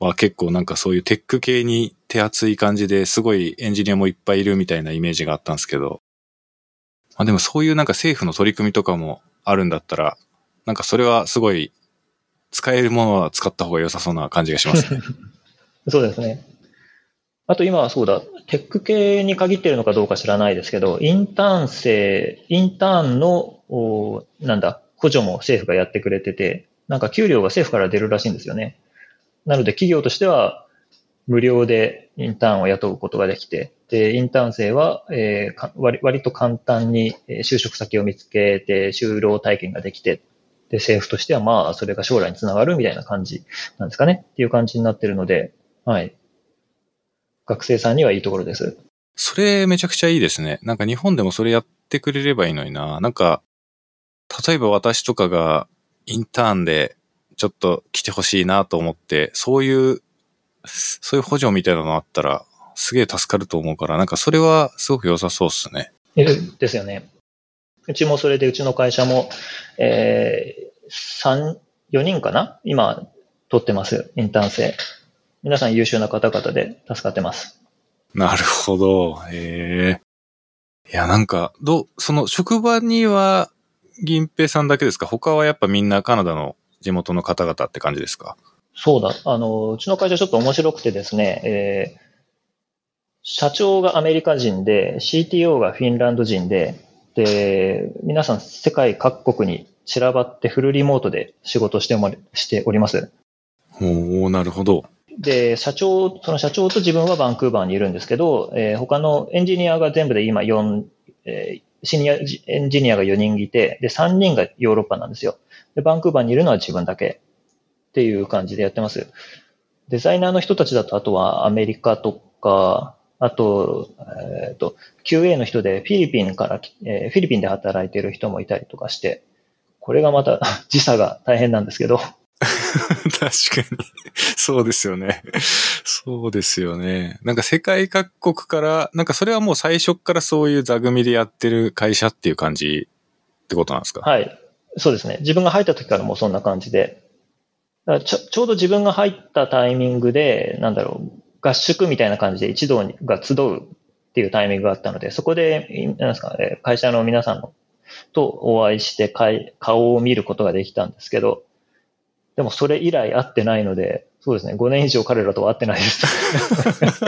は結構なんかそういうテック系に手厚い感じですごいエンジニアもいっぱいいるみたいなイメージがあったんですけど、まあでもそういうなんか政府の取り組みとかもあるんだったら、なんかそれはすごい使えるものは使った方が良さそうな感じがしますね。そうですね。あと今はそうだ、テック系に限っているのかどうか知らないですけど、インターン生、インターンの、おなんだ、補助も政府がやってくれてて、なんか給料が政府から出るらしいんですよね。なので企業としては無料でインターンを雇うことができて、で、インターン生は、えー、割割と簡単に就職先を見つけて就労体験ができて、で、政府としてはまあ、それが将来につながるみたいな感じなんですかねっていう感じになってるので、はい。学生さんにはいいところです。それめちゃくちゃいいですね。なんか日本でもそれやってくれればいいのにな。なんか、例えば私とかがインターンでちょっと来てほしいなと思って、そういう、そういう補助みたいなのあったら、すげえ助かると思うから、なんかそれはすごく良さそうっすね。ですよね。うちもそれで、うちの会社も、えー、3、4人かな？今、取ってます。インターン生。皆さん優秀な方々で助かってます。なるほど。へえ。いや、なんか、ど、その職場には銀平さんだけですか？他はやっぱみんなカナダの地元の方々って感じですか？そうだ。あの、うちの会社ちょっと面白くてですね、えー、社長がアメリカ人で、CTO がフィンランド人で、で、皆さん世界各国に散らばってフルリモートで仕事してしております。おおなるほど。で、社長、その社長と自分はバンクーバーにいるんですけど、えー、他のエンジニアが全部で今4、えー、シニアエンジニアが4人いて、で、3人がヨーロッパなんですよ。で、バンクーバーにいるのは自分だけっていう感じでやってます。デザイナーの人たちだと、あとはアメリカとか、あと、えっ、ー、と、QA の人でフィリピンから、えー、フィリピンで働いてる人もいたりとかして、これがまた 時差が大変なんですけど、確かに。そうですよね。そうですよね。なんか世界各国から、なんかそれはもう最初からそういう座組でやってる会社っていう感じってことなんですか？はい。そうですね。自分が入った時からもうそんな感じで。ちょちょうど自分が入ったタイミングで、なんだろう、合宿みたいな感じで一同が集うっていうタイミングがあったので、そこで、なんですか、会社の皆さんとお会いして顔を見ることができたんですけど、でもそれ以来会ってないので、そうですね、5年以上彼らとは会ってないです。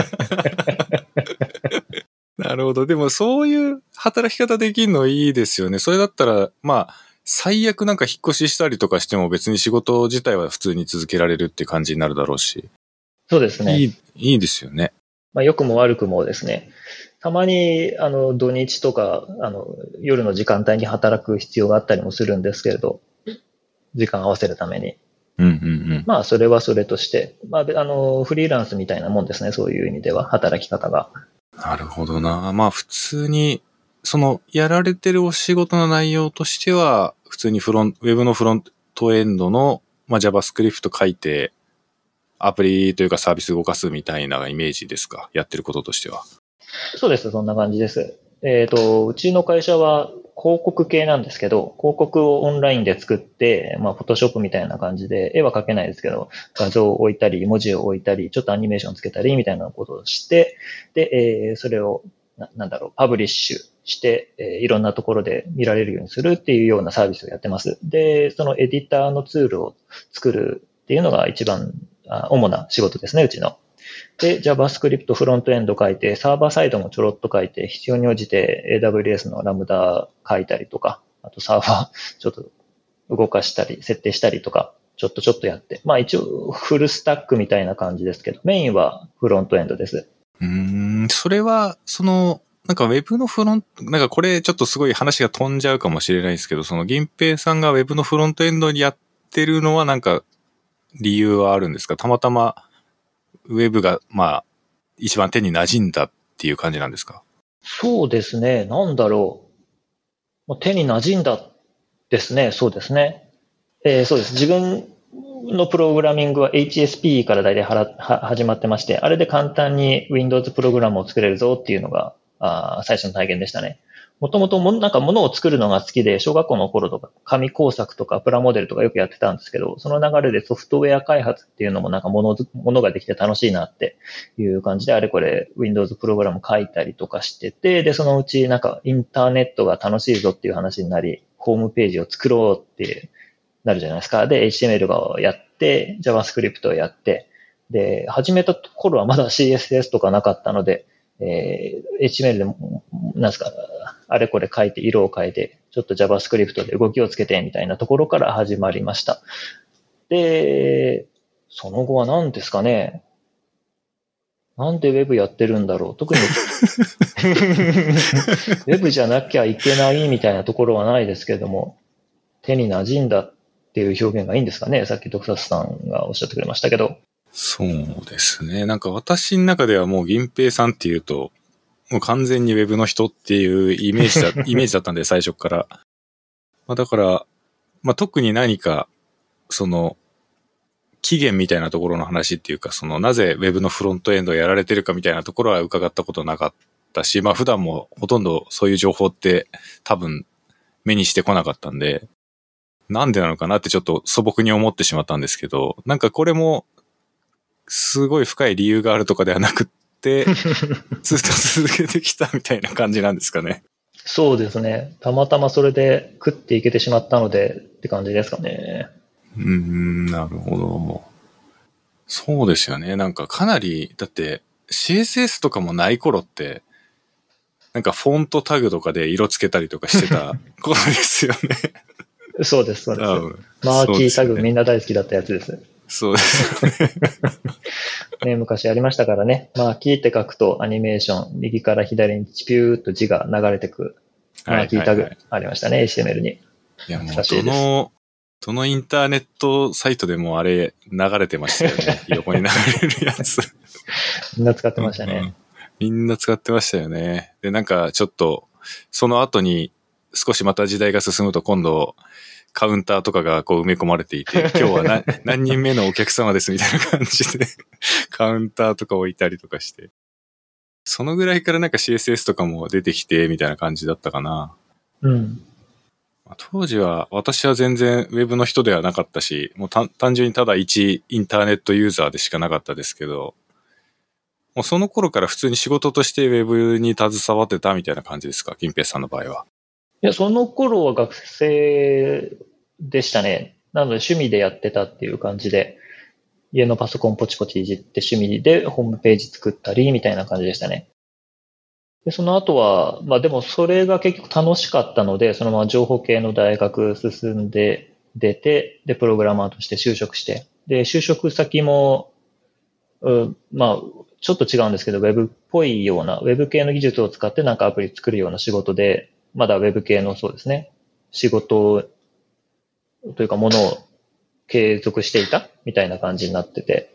なるほど。でもそういう働き方できるのいいですよね。それだったら、まあ、最悪なんか引っ越ししたりとかしても別に仕事自体は普通に続けられるって感じになるだろうし。そうですね。いい、いいですよね。まあ、良くも悪くもですね。たまに、あの、土日とか、あの、夜の時間帯に働く必要があったりもするんですけれど、時間合わせるために。うんうんうん、まあ、それはそれとして、まあ、あの、フリーランスみたいなもんですね、そういう意味では、働き方が。なるほどな。まあ、普通に、その、やられてるお仕事の内容としては、普通にフロン、ウェブのフロントエンドの、まあ、JavaScript 書いて、アプリというかサービス動かすみたいなイメージですか？やってることとしては。そうです、そんな感じです。えっ、ー、と、うちの会社は広告系なんですけど、広告をオンラインで作って、まあ、フォトショップみたいな感じで、絵は描けないですけど、画像を置いたり、文字を置いたり、ちょっとアニメーションつけたり、みたいなことをして、で、えー、それをな、なんだろう、パブリッシュして、えー、いろんなところで見られるようにするっていうようなサービスをやってます。で、そのエディターのツールを作るっていうのが一番、主な仕事ですね、うちの。で、JavaScript フロントエンド書いて、サーバーサイドもちょろっと書いて、必要に応じて AWS のラムダ書いたりとか、あとサーバー ちょっと動かしたり、設定したりとか、ちょっとちょっとやって。まあ一応フルスタックみたいな感じですけど、メインはフロントエンドです。うん、それは、その、なんか Web のフロント、なんかこれちょっとすごい話が飛んじゃうかもしれないですけど、その銀平さんが Web のフロントエンドにやってるのはなんか理由はあるんですか？たまたま Web がまあ一番手に馴染んだっていう感じなんですか？そうですね。なんだろう。手に馴染んだですね。そうですね。えー、そうです。自分のプログラミングは HSP から大体はらは始まってまして、あれで簡単に Windows プログラムを作れるぞっていうのがあ最初の体験でしたね。もともとも、なんか物を作るのが好きで、小学校の頃とか、紙工作とかプラモデルとかよくやってたんですけど、その流れでソフトウェア開発っていうのもなんか物、物ができて楽しいなっていう感じで、あれこれ Windows プログラム書いたりとかしてて、で、そのうちなんかインターネットが楽しいぞっていう話になり、ホームページを作ろうってなるじゃないですか。で、HTML がやって、JavaScript をやって、で、始めた頃はまだ CSS とかなかったので、えー、HTML でも、なんですか、あれこれ書いて、色を変えて、ちょっと JavaScript で動きをつけて、みたいなところから始まりました。で、その後は何ですかね。なんで Web やってるんだろう特に Web じゃなきゃいけないみたいなところはないですけれども、手に馴染んだっっていう表現がいいんですかねさっきドクタスさんがおっしゃってくれましたけど。そうですね。なんか私の中ではもう銀平さんっていうと、もう完全にウェブの人っていうイメージだ、イメージだったんで、最初から。まあだから、まあ特に何か、その、期限みたいなところの話っていうか、その、なぜ Web のフロントエンドをやられてるかみたいなところは伺ったことなかったし、まあ普段もほとんどそういう情報って多分目にしてこなかったんで、なんでなのかなってちょっと素朴に思ってしまったんですけど、なんかこれも、すごい深い理由があるとかではなくって、ずっと続けてきたみたいな感じなんですかね。そうですね。たまたまそれで食っていけてしまったのでって感じですかね。うん、なるほど。そうですよね。なんかかなり、だって CSS とかもない頃って、なんかフォントタグとかで色つけたりとかしてた 頃ですよね。そうです、そうです。マーキータグ、みんな大好きだったやつです。そうですね。ね、昔ありましたからね。マーキーって書くとアニメーション、右から左にチピューっと字が流れてくマーキータグありましたね、はいはいはい、HTML に。いや、もうどの、どのインターネットサイトでもあれ流れてましたよね。横に流れるやつ。みんな使ってましたね、うん、みんな使ってましたよね。で、なんかちょっと、その後に少しまた時代が進むと今度、カウンターとかがこう埋め込まれていて、今日は何何人目のお客様ですみたいな感じで カウンターとか置いたりとかして。そのぐらいからなんか CSS とかも出てきてみたいな感じだったかな。うん。当時は私は全然 Web の人ではなかったし、もう単純にただ一インターネットユーザーでしかなかったですけど、もうその頃から普通に仕事として Web に携わってたみたいな感じですか、金平さんの場合は。いや、その頃は学生でしたね。なので趣味でやってたっていう感じで、家のパソコンポチポチいじって趣味でホームページ作ったりみたいな感じでしたね。で、その後は、まあでもそれが結局楽しかったので、そのまま情報系の大学進んで出て、で、プログラマーとして就職して、で、就職先も、うまあ、ちょっと違うんですけど、ウェブっぽいような、ウェブ系の技術を使ってなんかアプリ作るような仕事で、まだウェブ系のそうですね、仕事というかものを継続していたみたいな感じになってて、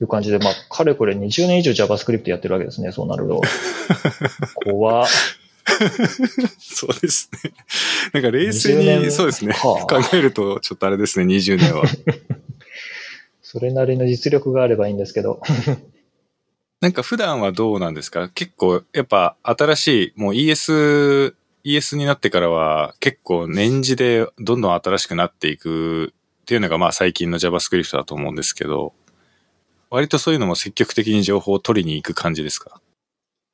いう感じで、まあ、かれこれ20年以上 JavaScript やってるわけですね、そうなると。怖そうですね。なんか冷静に、そうですね。考えると、ちょっとあれですね、20年は。それなりの実力があればいいんですけど。なんか普段はどうなんですか？結構、やっぱ新しい、もう ES、ES になってからは結構年次でどんどん新しくなっていくっていうのがまあ最近の JavaScript だと思うんですけど、割とそういうのも積極的に情報を取りに行く感じですか？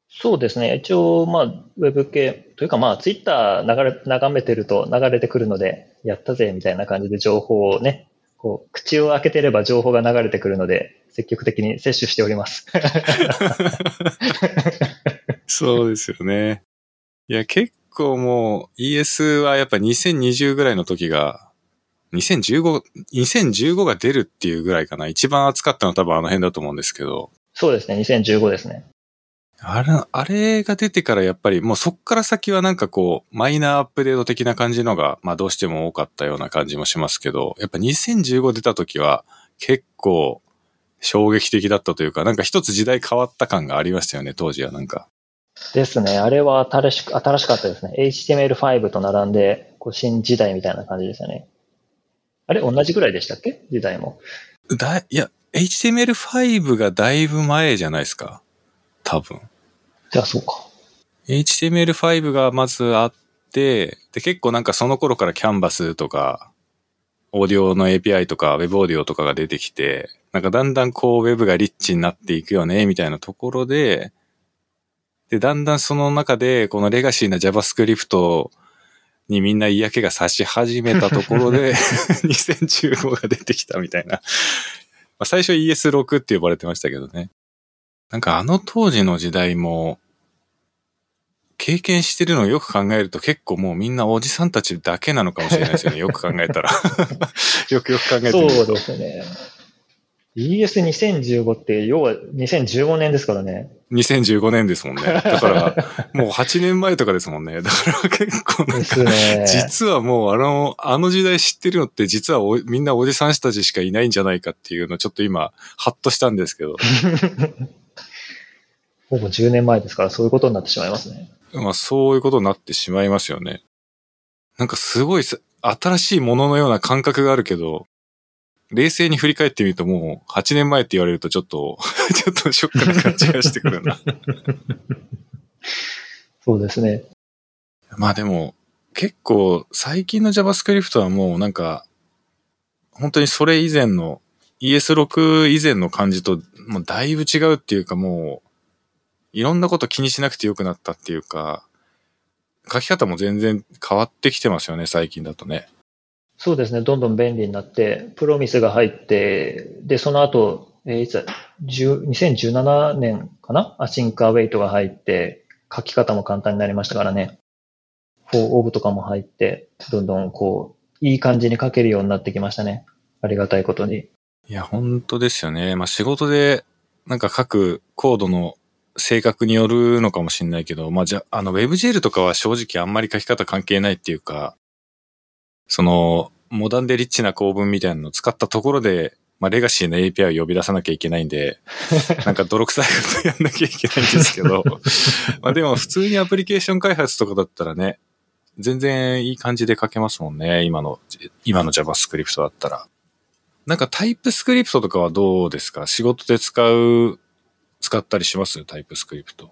そうですね。一応、まあ、ウェブ系、というかまあ、ツイッター流れ、眺めてると流れてくるので、やったぜ、みたいな感じで情報をね、こう、口を開けてれば情報が流れてくるので、積極的に摂取しております。そうですよね。いや、結構もう ES はやっぱ2020ぐらいの時が、2015、2015が出るっていうぐらいかな。一番熱かったのは多分あの辺だと思うんですけど。そうですね、2015ですね。あれ、あれが出てからやっぱりもうそっから先はなんかこう、マイナーアップデート的な感じのが、まあどうしても多かったような感じもしますけど、やっぱ2015出た時は結構衝撃的だったというか、なんか一つ時代変わった感がありましたよね、当時はなんか。ですね。あれは新しく、新しかったですね。HTML5 と並んで、こう新時代みたいな感じですよね。あれ同じぐらいでしたっけ？時代も。だ、いや、HTML5 がだいぶ前じゃないですか。多分。じゃあそうか。HTML5 がまずあって、で、結構なんかその頃からキャンバスとか、オーディオの API とか、ウェブオーディオとかが出てきて、なんかだんだんこう、ウェブがリッチになっていくよね、みたいなところで、で、だんだんその中で、このレガシーな JavaScript にみんな嫌気がさし始めたところで、2015が出てきたみたいな。まあ、最初 ES6 って呼ばれてましたけどね。なんかあの当時の時代も、経験してるのをよく考えると結構もうみんなおじさんたちだけなのかもしれないですよね。よく考えたら。よくよく考えてみると。そうですね。ES2015 って、要は2015年ですからね。2015年ですもんね。だから、もう8年前とかですもんね。だから結構なんか、ね。実はもうあの、あの時代知ってるのって実はおみんなおじさんたちしかいないんじゃないかっていうのちょっと今、ハッとしたんですけど。ほぼ10年前ですから、そういうことになってしまいますね。まあそういうことになってしまいますよね。なんかすごいす新しいもののような感覚があるけど、冷静に振り返ってみるともう8年前って言われるとちょっと、ちょっとショックな感じがしてくるな。そうですね。まあでも、結構最近の JavaScript はもうなんか、本当にそれ以前の ES6 以前の感じともうだいぶ違うっていうかもう、いろんなこと気にしなくてよくなったっていうか、書き方も全然変わってきてますよね、最近だとね。そうですね。どんどん便利になって、 Promise が入って、で、その後、えーいつだ、10 2017年かな？ async await が入って、書き方も簡単になりましたからね。フォーオブとかも入って、どんどんこう、いい感じに書けるようになってきましたね。ありがたいことに。いや、本当ですよね。まあ仕事でなんか書くコードの性格によるのかもしれないけど、まあじゃあ、あの WebGL とかは正直あんまり書き方関係ないっていうか、その、モダンでリッチな構文みたいなのを使ったところで、まあレガシーの API を呼び出さなきゃいけないんで、なんか泥臭いことやんなきゃいけないんですけど、まあでも普通にアプリケーション開発とかだったらね、全然いい感じで書けますもんね。今の、今の JavaScript だったら。なんかタイプスクリプトとかはどうですか？仕事で使う、使ったりします？タイプスクリプト。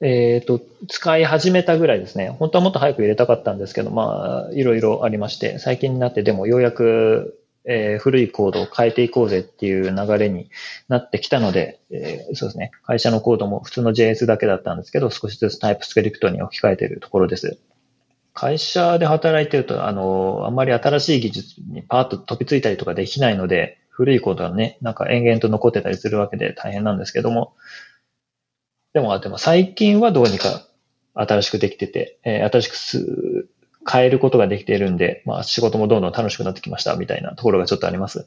えっ、と、使い始めたぐらいですね。本当はもっと早く入れたかったんですけど、まあ、いろいろありまして、最近になってでもようやく、えー古いコードを変えていこうぜっていう流れになってきたので、えーそうですね。会社のコードも普通の JS だけだったんですけど、少しずつタイプスクリプトに置き換えているところです。会社で働いてると、あの、あんまり新しい技術にパーッと飛びついたりとかできないので、古いコードはね、なんか延々と残ってたりするわけで大変なんですけども、でも、でも最近はどうにか新しくできてて、えー新しくす変えることができているんで、まあ仕事もどんどん楽しくなってきましたみたいなところがちょっとあります。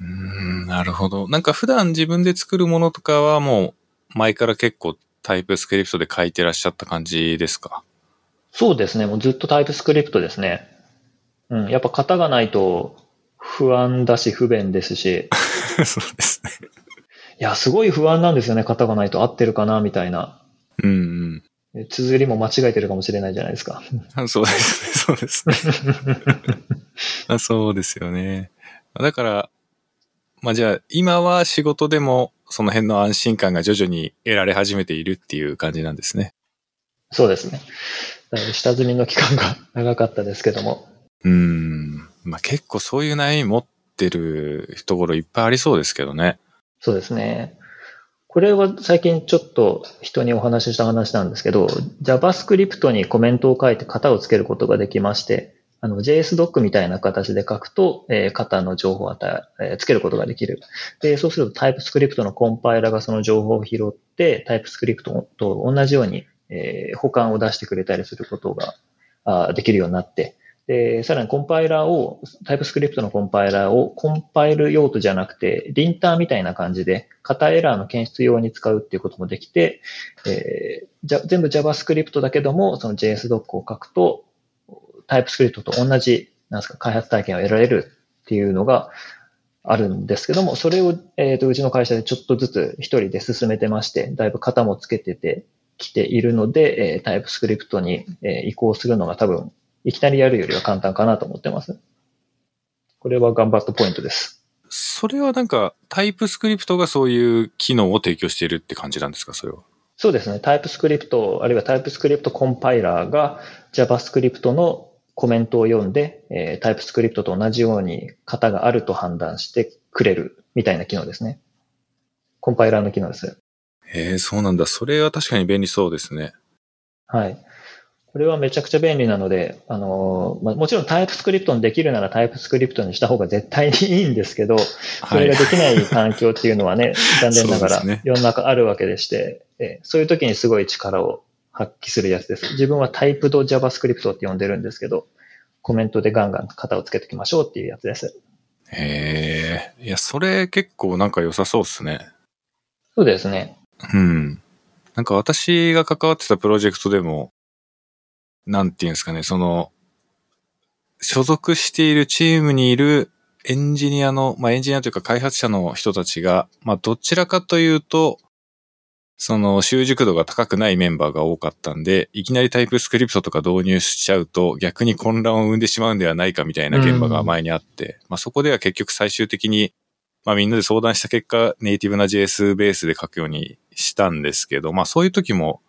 うーん、なるほど。なんか普段自分で作るものとかはもう前から結構タイプスクリプトで書いてらっしゃった感じですか？そうですね。もうずっとタイプスクリプトですね。うん。やっぱ型がないと不安だし不便ですし、そうですね。いや、すごい不安なんですよね。型がないと合ってるかなみたいな。うんえ綴りも間違えてるかもしれないじゃないですか。うん。そうですね。そうですね。あそうですよね。だから、まあじゃあ今は仕事でもその辺の安心感が徐々に得られ始めているっていう感じなんですね。そうですね。だいぶ下積みの期間が長かったですけども。うーん。まあ結構そういう悩み持ってるところいっぱいありそうですけどね。そうですね。これは最近ちょっと人にお話しした話なんですけど、JavaScript にコメントを書いて型をつけることができまして、あの JS ドックみたいな形で書くと、えー、型の情報をえ、えー、つけることができる。で、そうするとタイプスクリプトのコンパイラがその情報を拾って、タイプスクリプトと同じように、えー、保管を出してくれたりすることがあできるようになって、で、さらにコンパイラーを、タイプスクリプトのコンパイラーをコンパイル用途じゃなくて、リンターみたいな感じで、型エラーの検出用に使うっていうこともできて、えー、じゃ全部 JavaScript だけども、その JS ドックを書くと、タイプスクリプトと同じ、なんですか、開発体験を得られるっていうのがあるんですけども、それを、えっ、ー、と、うちの会社でちょっとずつ一人で進めてまして、だいぶ型もつけててきているので、えー、タイプスクリプトに、えー、移行するのが多分いきなりやるよりは簡単かなと思ってます。これは頑張ったポイントです。それはなんかタイプスクリプトがそういう機能を提供しているって感じなんですか、それは？そうですね。タイプスクリプト、あるいはタイプスクリプトコンパイラーが JavaScript のコメントを読んで、えー、タイプスクリプトと同じように型があると判断してくれるみたいな機能ですね。コンパイラーの機能です。へえ、そうなんだ。それは確かに便利そうですね。はい。これはめちゃくちゃ便利なので、あの、まあ、もちろんタイプスクリプトにできるならタイプスクリプトにした方が絶対にいいんですけど、それができない環境っていうのはね、残念ながら世の中あるわけでして、えそういう時にすごい力を発揮するやつです。自分はタイプド JavaScript って呼んでるんですけど、コメントでガンガン型をつけておきましょうっていうやつです。へえ。いや、それ結構なんか良さそうですね。そうですね。うん。なんか私が関わってたプロジェクトでも、なんていうんですかね、その、所属しているチームにいるエンジニアの、まあ、エンジニアというか開発者の人たちが、まあ、どちらかというと、その習熟度が高くないメンバーが多かったんで、いきなりタイプスクリプトとか導入しちゃうと逆に混乱を生んでしまうんではないかみたいな現場が前にあって、まあそこでは結局最終的に、まあみんなで相談した結果、ネイティブな JS ベースで書くようにしたんですけど、まあそういう時も、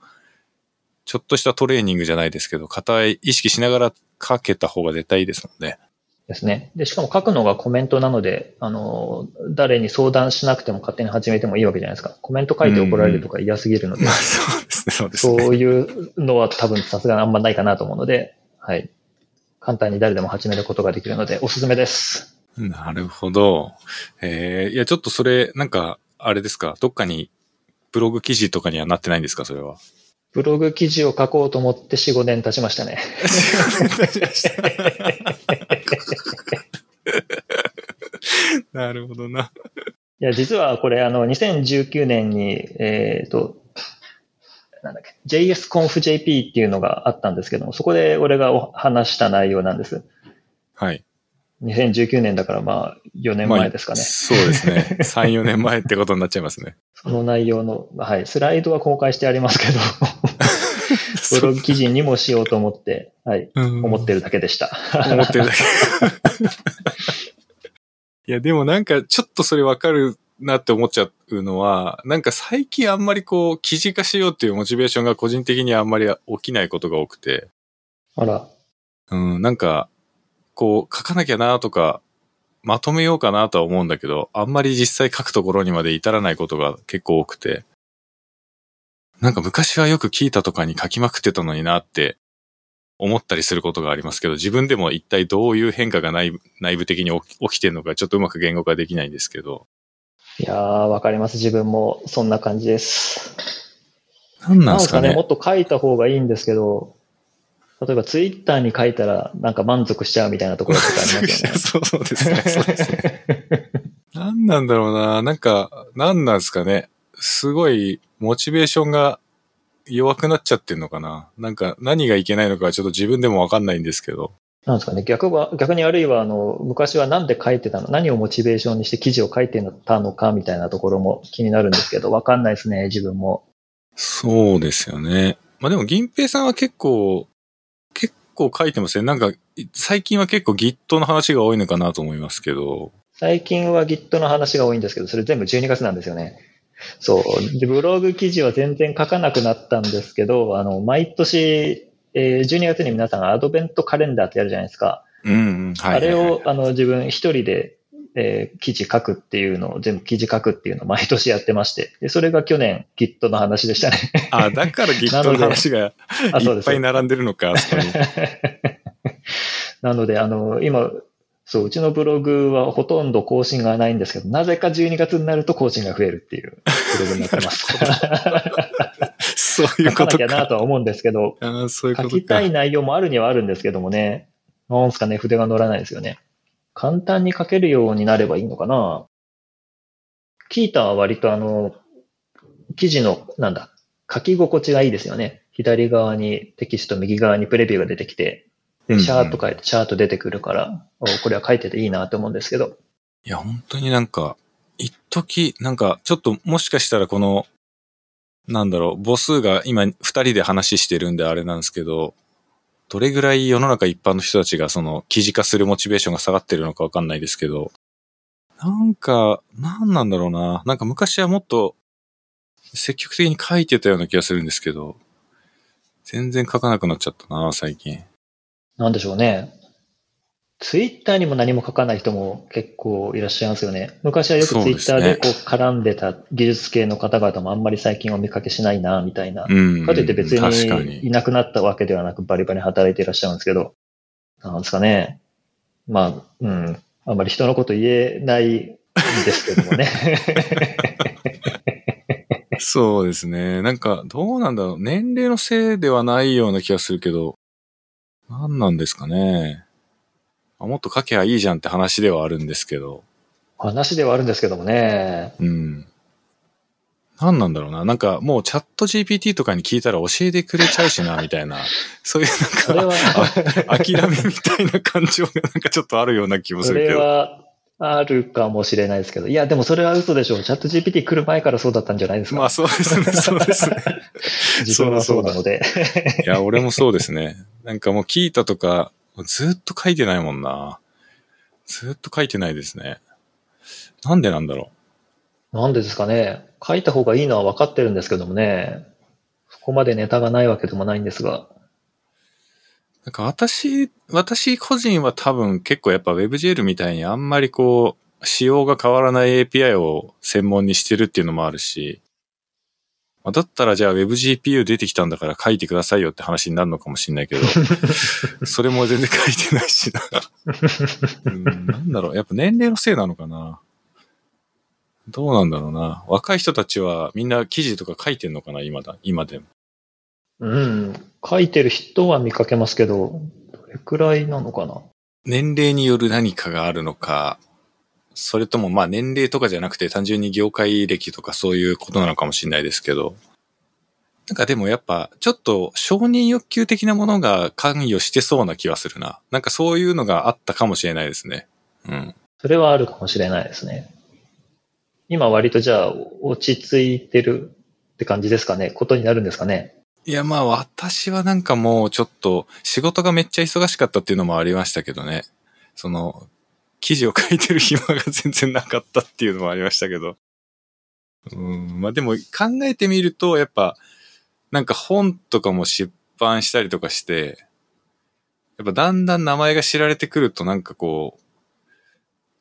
ちょっとしたトレーニングじゃないですけど、硬い意識しながら書けた方が絶対いいですもんね。ですね。で、しかも書くのがコメントなので、あの、誰に相談しなくても勝手に始めてもいいわけじゃないですか。コメント書いて怒られるとか嫌すぎるので、そうですね、そうですね。そういうのは多分さすがにあんまないかなと思うので、はい。簡単に誰でも始めることができるので、おすすめです。なるほど。えー、いや、ちょっとそれ、なんか、あれですか、どっかに、ブログ記事とかにはなってないんですか、それは。ブログ記事を書こうと思って4、5年経ちましたね。なるほどな。いや、実はこれ、あの、2019年に、えっ、ー、と、なんだっけ、JSConfJP っていうのがあったんですけども、そこで俺が話した内容なんです。はい。2019年だからまあ4年前ですかね。まあ、そうですね。3、4年前ってことになっちゃいますね。その内容の、はい、スライドは公開してありますけど、ブログ記事にもしようと思って、はい、思ってるだけでした。思ってるだけ。いや、でもなんかちょっとそれわかるなって思っちゃうのは、なんか最近あんまりこう、記事化しようっていうモチベーションが個人的にあんまり起きないことが多くて。あら。うん、なんか、こう書かなきゃなとか、まとめようかなとは思うんだけど、あんまり実際書くところにまで至らないことが結構多くて、なんか昔はよく聞いたとかに書きまくってたのになって思ったりすることがありますけど、自分でも一体どういう変化が内内部的に起きてるのかちょっとうまく言語化できないんですけど。いやー、わかります。自分もそんな感じです。何なんですかね。かね、もっと書いた方がいいんですけど、例えばツイッターに書いたらなんか満足しちゃうみたいなところとかありますよね。そうそうですね。そうですね。何なんだろうな。なんか、何なんですかね。すごい、モチベーションが弱くなっちゃってんのかな。なんか、何がいけないのかちょっと自分でもわかんないんですけど。なんですかね。逆は、逆にあるいは、あの、昔は何で書いてたの？何をモチベーションにして記事を書いてたのかみたいなところも気になるんですけど、わかんないですね、自分も。そうですよね。まあでも、銀平さんは結構、構書いてますね。なんか、最近は結構 Git の話が多いのかなと思いますけど。最近は Git の話が多いんですけど、それ全部12月なんですよね。そう。で、ブログ記事は全然書かなくなったんですけど、あの、毎年、えー、12月に皆さんアドベントカレンダーってやるじゃないですか。うん、はい、あれを、あの、自分一人でえー、記事書くっていうのを、全部記事書くっていうのを毎年やってまして、でそれが去年 Git の話でしたね。あ、だから Git の話がいっぱい並んでるのか、そこに。なので、あの、今、そう、うちのブログはほとんど更新がないんですけど、なぜか12月になると更新が増えるっていうブログになってます。そういう書かなことか。きゃなとは思うんですけど、ああ、そういうことか。書きたい内容もあるにはあるんですけどもね、なんすかね、筆が乗らないですよね。簡単に書けるようになればいいのかな？キータは割とあの、記事の、なんだ、書き心地がいいですよね。左側にテキスト、右側にプレビューが出てきて、で、シャーッと書いて、シャーッと出てくるから、おこれは書いてていいなと思うんですけど。いや、本当になんか、一時なんか、ちょっともしかしたらこの、なんだろう、母数が今二人で話してるんであれなんですけど、どれぐらい世の中一般の人たちがその記事化するモチベーションが下がってるのかわかんないですけど、なんか、なんなんだろうな。なんか昔はもっと積極的に書いてたような気がするんですけど、全然書かなくなっちゃったな、最近。なんでしょうね。ツイッターにも何も書かない人も結構いらっしゃいますよね。昔はよくツイッターでこう絡んでた技術系の方々もあんまり最近お見かけしないな、みたいな。うん。かといって別にいに。なくなったわけではなくバリバリ働いていらっしゃるんですけど、なんですかね。まあ、うん。あんまり人のこと言えないんですけどもね。そうですね。なんか、どうなんだろう。年齢のせいではないような気がするけど、何なんですかね。あもっと書けばいいじゃんって話ではあるんですけど、話ではあるんですけどもね。うん。何なんだろうな。なんかもうチャット GPT とかに聞いたら教えてくれちゃうしな、みたいな。そういうそれなんか、は、諦めみたいな感情が なんかちょっとあるような気もすそれるけど。はあるかもしれないですけど。いや、でもそれは嘘でしょう。チャット GPT 来る前からそうだったんじゃないですか。まあそうですね、そうですね。自分はそうなので。いや、俺もそうですね。なんかもう聞いたとか、ずっと書いてないもんな。ずっと書いてないですね。なんでなんだろなんでですかね。書いた方がいいのは分かってるんですけどもね。そこまでネタがないわけでもないんですが。う。なんか私、私個人は多分結構やっぱ WebGL みたいにあんまりこう、仕様が変わらない API を専門にしてるっていうのもあるし、まあだったらじゃあ WebGPU 出てきたんだから書いてくださいよって話になるのかもしれないけど、それも全然書いてないしな。うん、なんだろう、やっぱ年齢のせいなのかな。どうなんだろうな。若い人たちはみんな記事とか書いてんのかな、今だ、今でも。うん。書いてる人は見かけますけど、どれくらいなのかな。年齢による何かがあるのか、それともまあ年齢とかじゃなくて単純に業界歴とかそういうことなのかもしれないですけど、なんかでもやっぱちょっと承認欲求的なものが関与してそうな気はするな。なんかそういうのがあったかもしれないですね。うん。それはあるかもしれないですね。今割とじゃあ落ち着いてるって感じですかね。ことになるんですかね。いやまあ私はなんかもうちょっと仕事がめっちゃ忙しかったっていうのもありましたけどね。その、記事を書いてる暇が全然なかったっていうのもありましたけど。うん、まあでも考えてみると、やっぱ、なんか本とかも出版したりとかして、やっぱだんだん名前が知られてくるとなんかこう、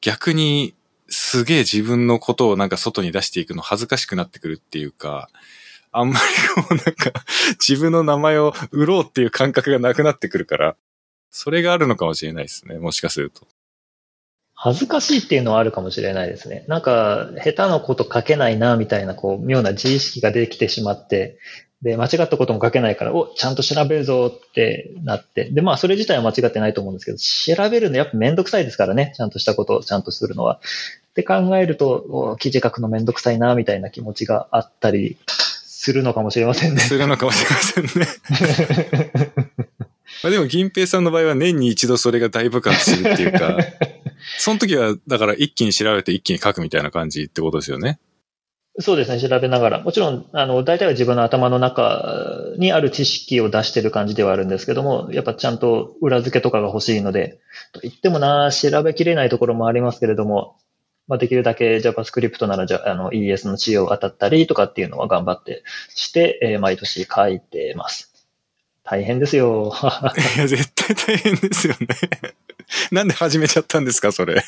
逆にすげえ自分のことをなんか外に出していくの恥ずかしくなってくるっていうか、あんまりこうなんか自分の名前を売ろうっていう感覚がなくなってくるから、それがあるのかもしれないですね。もしかすると。恥ずかしいっていうのはあるかもしれないですね。なんか、下手なこと書けないな、みたいな、こう、妙な自意識ができてしまって、で、間違ったことも書けないから、お、ちゃんと調べるぞってなって。で、まあ、それ自体は間違ってないと思うんですけど、調べるのやっぱめんどくさいですからね。ちゃんとしたことをちゃんとするのは。って考えると、お記事書くのめんどくさいな、みたいな気持ちがあったりするのかもしれませんね。するのかもしれませんね。まあでも、銀平さんの場合は年に一度それが大爆発するっていうか、その時は、だから一気に調べて一気に書くみたいな感じってことですよね。そうですね、調べながら。もちろん、あの、大体は自分の頭の中にある知識を出してる感じではあるんですけども、やっぱちゃんと裏付けとかが欲しいので、と言ってもな、調べきれないところもありますけれども、まあ、できるだけ JavaScript ならじゃあの ES の仕様当たったりとかっていうのは頑張ってして、えー毎年書いてます。大変ですよ。いや、絶対大変ですよね。なんで始めちゃったんですか、それ。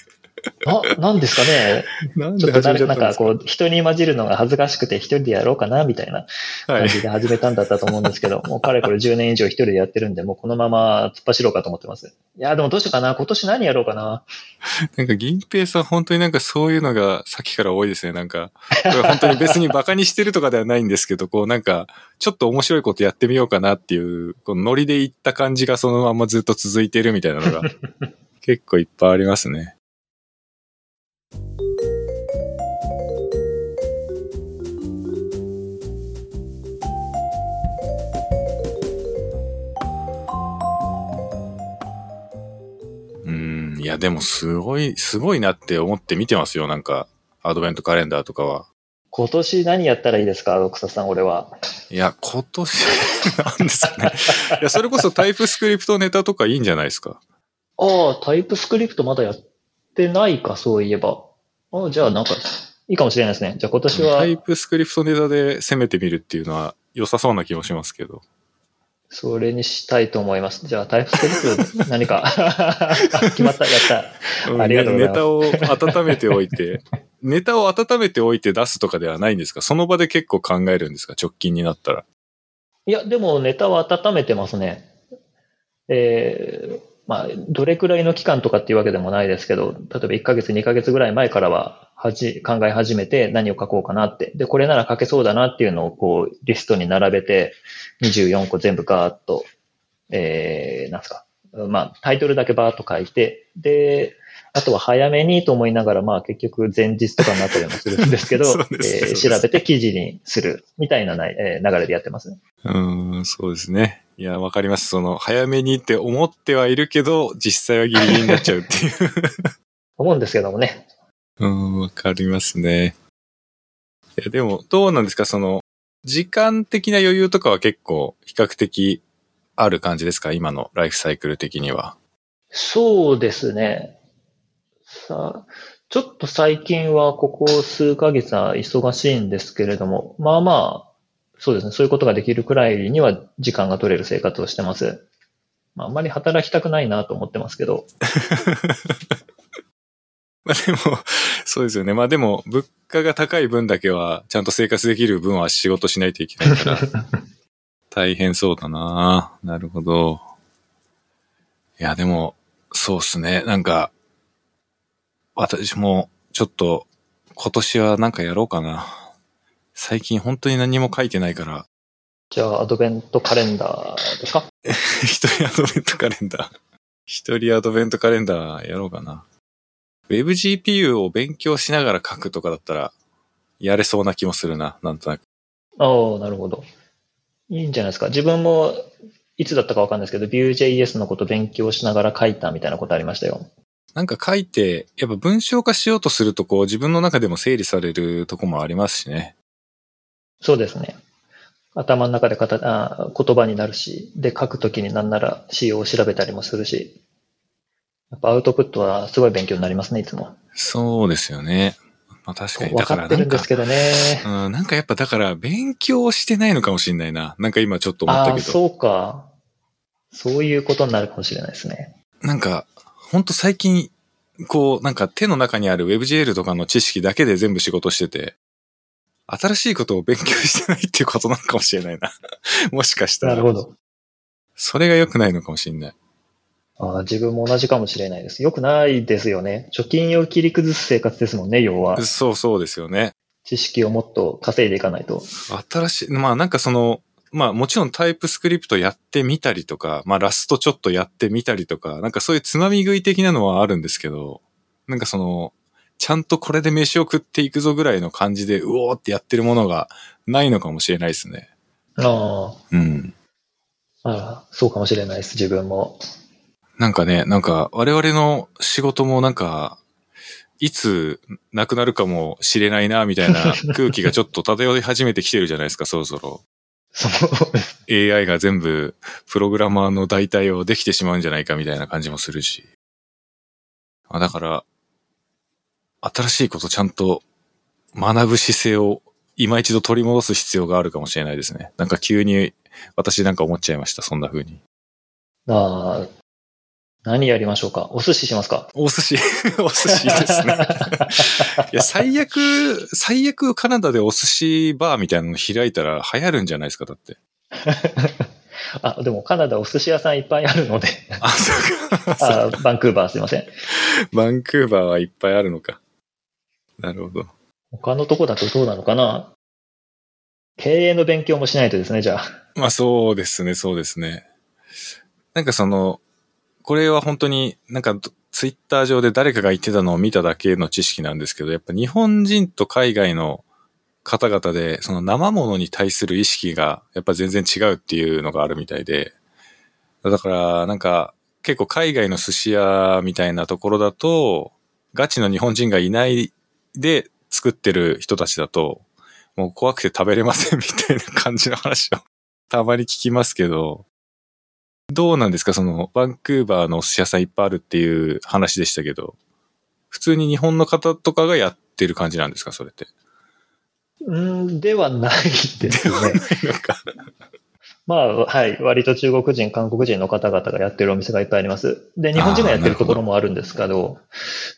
あ、なんですかね。なんちょっとで始めちゃ誰なんかったんですか？こう、人に混じるのが恥ずかしくて一人でやろうかな、みたいなはい。感じで始めたんだったと思うんですけど、もうかれこれ10年以上一人でやってるんで、もうこのまま突っ走ろうかと思ってます。いや、でもどうしようかな。今年何やろうかな。なんか銀平さん本当になんかそういうのがさっきから多いですね。なんか、本当に別にバカにしてるとかではないんですけど、こうなんか、ちょっと面白いことやってみようかなっていう、このノリでいった感じがそのままずっと続いてるみたいなのが結構いっぱいありますね。いやでもすごい、すごいなって思って見てますよ。なんか、アドベントカレンダーとかは。今年何やったらいいですか、草さん、俺は。いや、今年、なんですかね。いや、それこそタイプスクリプトネタとかいいんじゃないですか。ああ、タイプスクリプトまだやってないか、そういえば。ああ、じゃあなんか、いいかもしれないですね。じゃあ今年はタ、イプスクリプトネタで攻めてみるっていうのは良さそうな気もしますけど。それにしたいと思います。じゃあタイプスクリプト何か、決まった、やった。ありがとうございますネタを温めておいて、ネタを温めておいて出すとかではないんですか？その場で結構考えるんですか？直近になったら。いや、でもネタは温めてますね。えー、まあ、どれくらいの期間とかっていうわけでもないですけど、例えば1ヶ月、2ヶ月ぐらい前からは、はじ、考え始めて何を書こうかなって。で、これなら書けそうだなっていうのをこう、リストに並べて、24個全部ガーッと、えー、なんすか。まあ、タイトルだけバーッと書いて、で、あとは早めにと思いながら、まあ結局前日とかになったりもするんですけど、えー調べて記事にするみたいなな、えー流れでやってます。うーん、そうですね。いや、わかります。その、早めにって思ってはいるけど、実際はギリギリになっちゃうっていう。思うんですけどもね。うーん、わかりますね。いや、でも、どうなんですか？その、時間的な余裕とかは結構、比較的ある感じですか？今のライフサイクル的には。そうですね。さあ、ちょっと最近はここ数ヶ月は忙しいんですけれども、まあまあ、そうですね。そういうことができるくらいには時間が取れる生活をしてます。まあ、あんまり働きたくないなと思ってますけど。まあでも、そうですよね。まあでも、物価が高い分だけは、ちゃんと生活できる分は仕事しないといけないから、大変そうだななるほど。いや、でも、そうっすね。なんか、私も、ちょっと、今年はなんかやろうかな。最近本当に何も書いてないから、じゃあ、アドベントカレンダーですか？一人アドベントカレンダー。一人アドベントカレンダーやろうかな。WebGPU を勉強しながら書くとかだったら、やれそうな気もするな、なんとなく。ああ、なるほど。いいんじゃないですか。自分も、いつだったかわかんないですけど、Vue.js のこと勉強しながら書いたみたいなことありましたよ。なんか書いて、やっぱ文章化しようとすると、こう自分の中でも整理されるとこもありますしね。そうですね。頭の中でかたあ言葉になるし、で、書くときになんなら仕様を調べたりもするし、やっぱアウトプットはすごい勉強になりますね、いつも。そうですよね。まあ確かに。分だかからってるんですけどね。うん、なんかやっぱだから勉強してないのかもしれないな。なんか今ちょっと思っああ、たけど。そうか。そういうことになるかもしれないですね。なんか、ほんと最近、こう、なんか手の中にある WebGL とかの知識だけで全部仕事してて、新しいことを勉強してないっていうことなのかもしれないな。もしかしたら。なるほど。それが良くないのかもしれない。ああ自分も同じかもしれないです。よくないですよね。貯金を切り崩す生活ですもんね、要は。そうそうですよね。知識をもっと稼いでいかないと。新しい、まあなんかその、まあもちろんタイプスクリプトやってみたりとか、まあラストちょっとやってみたりとか、なんかそういうつまみ食い的なのはあるんですけど、なんかその、ちゃんとこれで飯を食っていくぞぐらいの感じで、うおーってやってるものがないのかもしれないですね。あうん。あ、ああそうかもしれないです、自分も。なんかね、なんか我々の仕事もなんか、いつなくなるかもしれないな、みたいな 空気がちょっと漂い始めてきてるじゃないですか、そろそろ。そ。AI が全部プログラマーの代替をできてしまうんじゃないかみたいな感じもするし。あだから、新しいことちゃんと学ぶ姿勢を今一度取り戻す必要があるかもしれないですね。なんか急に私なんか思っちゃいました、そんな風に。ああ、何やりましょうか？お寿司しますか？お寿司、お寿司ですね。いや、最悪、最悪カナダでお寿司バーみたいなの開いたら流行るんじゃないですか、だって。あ、でもカナダお寿司屋さんいっぱいあるので。あ、そうか。あバンクーバーすいません。バンクーバーはいっぱいあるのか。なるほど。他のとこだとどうなのかな？経営の勉強もしないとですね、じゃあ。まあそうですね、そうですね。なんかその、これは本当になんかツイッター上で誰かが言ってたのを見ただけの知識なんですけど、やっぱ日本人と海外の方々で、その生物に対する意識がやっぱ全然違うっていうのがあるみたいで、だからなんか結構海外の寿司屋みたいなところだと、ガチの日本人がいないで作ってる人たちだと、もう怖くて食べれませんみたいな感じの話をたまに聞きますけど、どうなんですか？その、バンクーバーのお寿司屋さんいっぱいあるっていう話でしたけど、普通に日本の方とかがやってる感じなんですか？それって。うん、ではないですね。まあ、はい。割と中国人、韓国人の方々がやってるお店がいっぱいあります。で、日本人がやってるところもあるんですけど、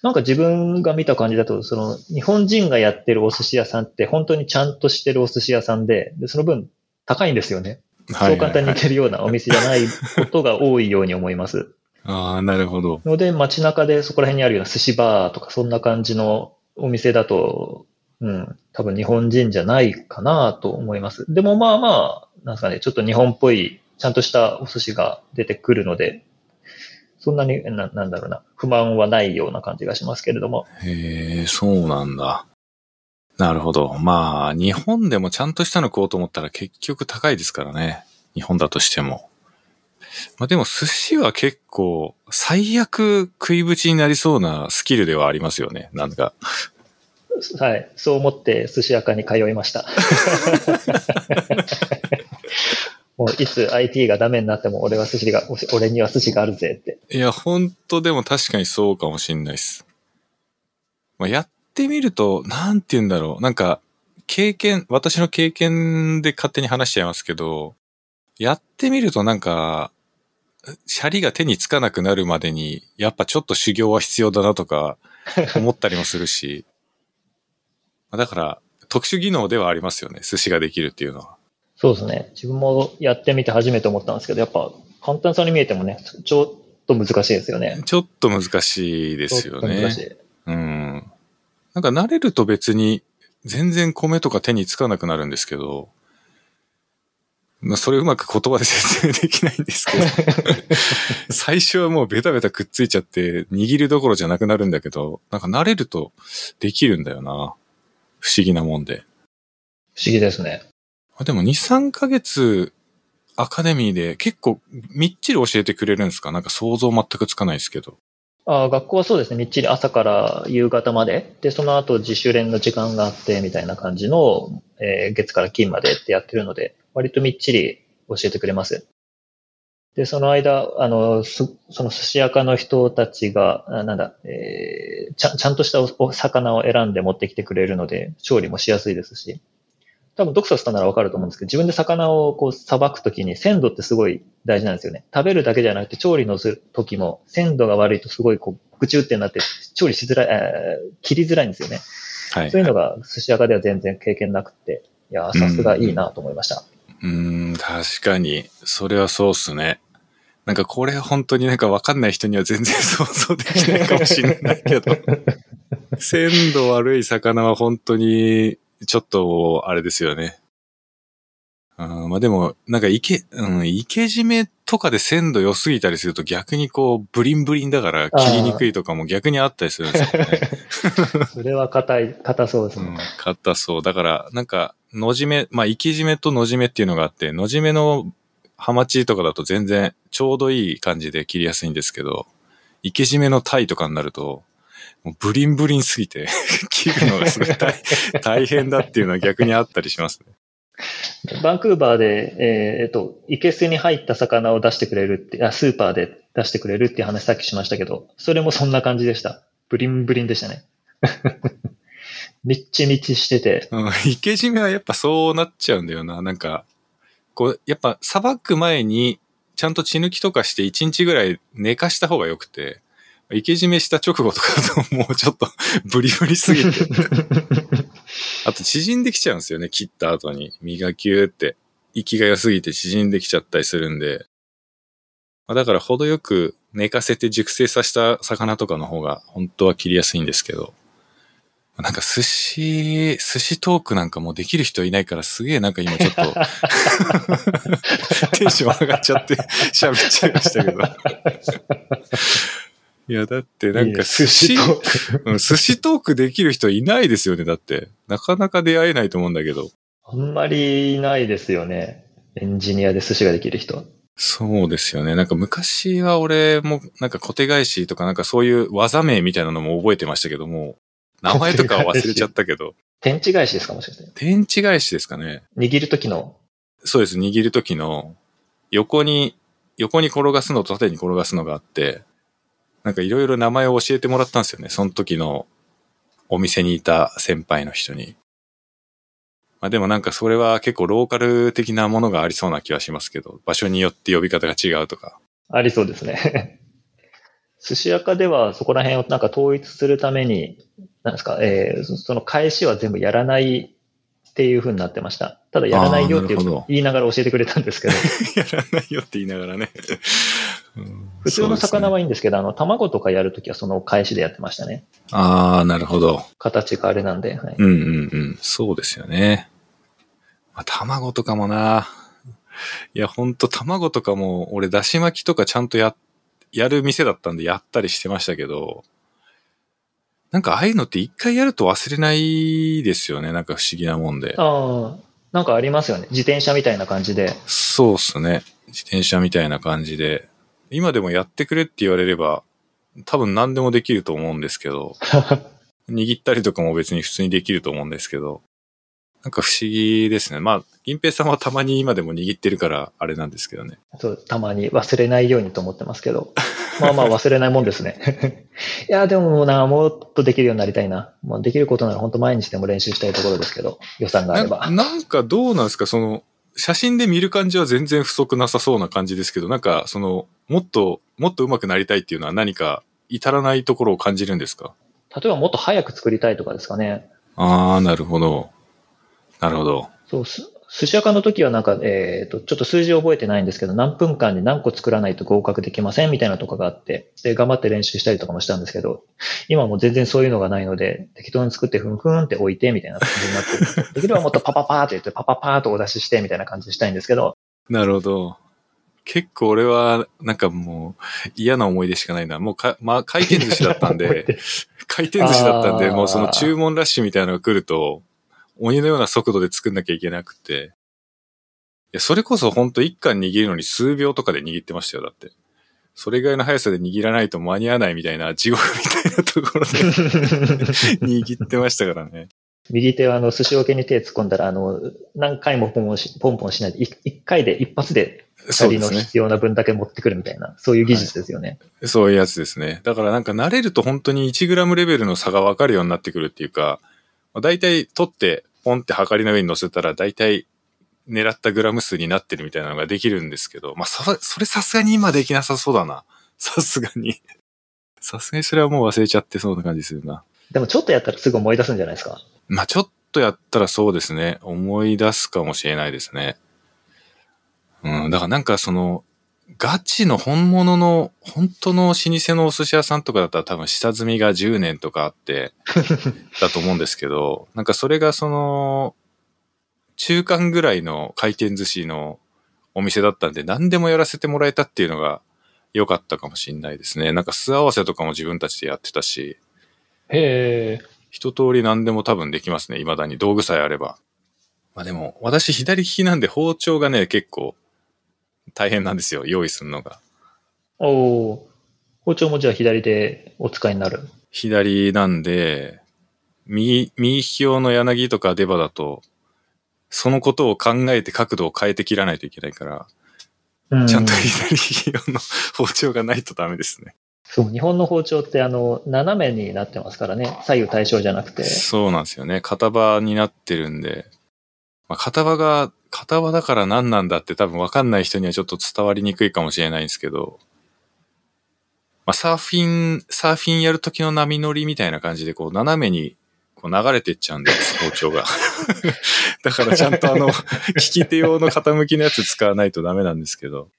なんか自分が見た感じだと、その、日本人がやってるお寿司屋さんって本当にちゃんとしてるお寿司屋さんで、でその分高いんですよね。そう簡単に行けるようなお店じゃないことが多いように思います。ああ、なるほど。ので、街中でそこら辺にあるような寿司バーとかそんな感じのお店だと、うん、多分日本人じゃないかなと思います。でもまあまあ、なんですかね、ちょっと日本っぽい、ちゃんとしたお寿司が出てくるので、そんなに、ななんだろうな、不満はないような感じがしますけれども。へえ、そうなんだ。なるほど。まあ、日本でもちゃんとしたの食おうと思ったら結局高いですからね。日本だとしても。まあでも寿司は結構最悪食いぶちになりそうなスキルではありますよね。なんか。はい。そう思って寿司屋かに通いました。もういつ IT がダメになっても俺は寿司が、俺には寿司があるぜって。いや、本当でも確かにそうかもしんないです。まあ、やってみると、なんて言うんだろう。なんか、経験、私の経験で勝手に話しちゃいますけど、やってみるとなんか、シャリが手につかなくなるまでに、やっぱちょっと修行は必要だなとか思ったりもするし、まあだから特殊技能ではありますよね。寿司ができるっていうのは。そうですね。自分もやってみて初めて思ったんですけど、やっぱ簡単さに見えてもね、ちょっと難しいですよね。ちょっと難しいですよね難し。い。うん。なんか慣れると別に全然米とか手につかなくなるんですけど、まあそれうまく言葉で説明できないんですけど、最初はもうベタベタくっついちゃって握るどころじゃなくなるんだけど、なんか慣れるとできるんだよな。不思議なもんで。不思議ですね。あでも2、3ヶ月アカデミーで結構みっちり教えてくれるんですか？なんか想像全くつかないですけど。あ学校はそうですね。みっちり朝から夕方まで。で、その後自主練の時間があって、みたいな感じの、えー月から金までってやってるので、割とみっちり教えてくれます。で、その間、あの、すその寿司屋家の人たちが、あなんだ、えーちゃ、ちゃんとしたおお魚を選んで持ってきてくれるので、調理もしやすいですし、多分ドクサスさんならわかると思うんですけど、自分で魚をこう、さばくときに鮮度ってすごい大事なんですよね。食べるだけじゃなくて、調理のするときも、鮮度が悪いとすごいこう、ぐちゅってなって、調理しづらい、えー切りづらいんですよね。はい。そういうのが寿司屋家では全然経験なくて、いやー、さすがいいなと思いました。うーん、確かに。それはそうっすね。なんかこれ本当になんかわかんない人には全然想像できないかもしれないけど。鮮度悪い魚は本当にちょっとあれですよね。うん、まあでも、なんか池、うん、池締めとかで鮮度良すぎたりすると逆にこうブリンブリンだから切りにくいとかも逆にあったりするんですよね。それは硬い、硬そうですね。うん、硬そう。だから、なんか、のじめ、まあ、生締めとのじめっていうのがあって、のじめのハマチとかだと全然ちょうどいい感じで切りやすいんですけど、生締めのタイとかになると、もうブリンブリンすぎて、切るのがすごい大 大変だっていうのは逆にあったりしますね。バンクーバーで、えーえっと、いけすに入った魚を出してくれるって、あ、スーパーで出してくれるっていう話さっきしましたけど、それもそんな感じでした。ブリンブリンでしたね。みっちみちしてて、うん、生締めはやっぱそうなっちゃうんだよな。なんか、こう、やっぱ、さばく前に、ちゃんと血抜きとかして1日ぐらい寝かした方が良くて、生け締めした直後とかだともうちょっと ブリブリすぎて。あと縮んできちゃうんですよね、切った後に。身がキューって、息が良すぎて縮んできちゃったりするんで。まあだから程よく寝かせて熟成させた魚とかの方が本当は切りやすいんですけど。なんか寿司、寿司トークなんかもうできる人いないからすげえなんか今ちょっと テンション上がっちゃって喋っちゃいましたけど。いや、だってなんか寿司、うん寿司トークできる人いないですよね、だって。なかなか出会えないと思うんだけど。あんまりいないですよね。エンジニアで寿司ができる人。そうですよね。なんか昔は俺もなんか小手返しとかなんかそういう技名みたいなのも覚えてましたけども、名前とかは忘れちゃったけど、天地返しですかもしかして。天地返しですかね。握るときの。そうです。握るときの横に、横に転がすのと縦に転がすのがあって、なんかいろいろ名前を教えてもらったんですよね。その時のお店にいた先輩の人に。まあでもなんかそれは結構ローカル的なものがありそうな気はしますけど、場所によって呼び方が違うとか。ありそうですね。寿司屋家ではそこら辺をなんか統一するために、なんですか、えーその返しは全部やらないっていう風になってました。ただやらないよって言いながら教えてくれたんですけど、やらないよって言いながらね。うん普通の魚はいいんですけど、あの、卵とかやるときはその返しでやってましたね。ああ、なるほど。形があれなんで。はい、うんうんうん。そうですよね。まあ、卵とかもな。いや、ほんと卵とかも、俺、だし巻きとかちゃんとや、やる店だったんでやったりしてましたけど、なんかああいうのって一回やると忘れないですよね。なんか不思議なもんで。ああ、なんかありますよね。自転車みたいな感じで。そうっすね。自転車みたいな感じで。今でもやってくれって言われれば、多分何でもできると思うんですけど、握ったりとかも別に普通にできると思うんですけど、なんか不思議ですね。まあ、銀平さんはたまに今でも握ってるからあれなんですけどね。そう、たまに忘れないようにと思ってますけど。まあまあ忘れないもんですね。いや、でもな、もっとできるようになりたいな。もうできることなら本当毎日でも練習したいところですけど、予算があればな。なんかどうなんですか？その、写真で見る感じは全然不足なさそうな感じですけど、なんかその、もっと、もっと上手くなりたいっていうのは何か至らないところを感じるんですか？例えばもっと早く作りたいとかですかね。ああ、なるほど。なるほど。そう、す寿司屋の時はなんか、えっ、と、ちょっと数字覚えてないんですけど、何分間に何個作らないと合格できませんみたいなとかがあって、で、頑張って練習したりとかもしたんですけど、今もう全然そういうのがないので、適当に作ってふんふんって置いてみたいな感じになってる。できればもっとパパパーって言って、パパパーとお出ししてみたいな感じにしたいんですけど、なるほど。結構俺は、なんかもう、嫌な思い出しかないな。もうか、まあ、回転寿司だったんで、回転寿司だったんで、もうその注文ラッシュみたいなのが来ると、鬼のような速度で作んなきゃいけなくて。いや、それこそ本当一貫握るのに数秒とかで握ってましたよ、だって。それぐらいの速さで握らないと間に合わないみたいな地獄みたいなところで 握ってましたからね。右手はあの寿司桶に手突っ込んだら、あの、何回もポンポンしポンポンしないで、い一回で一発で二人の。必要な分だけ持ってくるみたいな、そういう技術ですよね。そういうやつですね。だからなんか慣れると本当に 1g レベルの差が分かるようになってくるっていうか、まあ大体取ってポンって測りの上に乗せたら大体狙ったグラム数になってるみたいなのができるんですけど、まあそそれさすがに今できなさそうだな。さすがに。さすがにそれはもう忘れちゃってそうな感じするな。でもちょっとやったらすぐ思い出すんじゃないですか？まあちょっとやったらそうですね。思い出すかもしれないですね。うん、だからなんかその、ガチの本物の、本当の老舗のお寿司屋さんとかだったら多分下積みが10年とかあって、だと思うんですけど、なんかそれがその、中間ぐらいの回転寿司のお店だったんで何でもやらせてもらえたっていうのが良かったかもしれないですね。なんか素合わせとかも自分たちでやってたし、へえ。一通り何でも多分できますね。未だに道具さえあれば。まあでも、私左利きなんで包丁がね、結構大変なんですよ。用意するのが。おお。包丁もじゃあ左でお使いになる？左なんで、右、右利き用の柳とか出刃だと、そのことを考えて角度を変えて切らないといけないから、うんちゃんと左利き用の包丁がないとダメですね。そう、日本の包丁ってあの、斜めになってますからね。左右対称じゃなくて。そうなんですよね。片刃になってるんで、まあ、片刃が片場だから何なんだって多分分かんない人にはちょっと伝わりにくいかもしれないんですけど、まあ、サーフィン、サーフィンやる時の波乗りみたいな感じで、こう、斜めにこう流れてっちゃうんです、包丁が。だからちゃんとあの、利き手用の傾きのやつ使わないとダメなんですけど、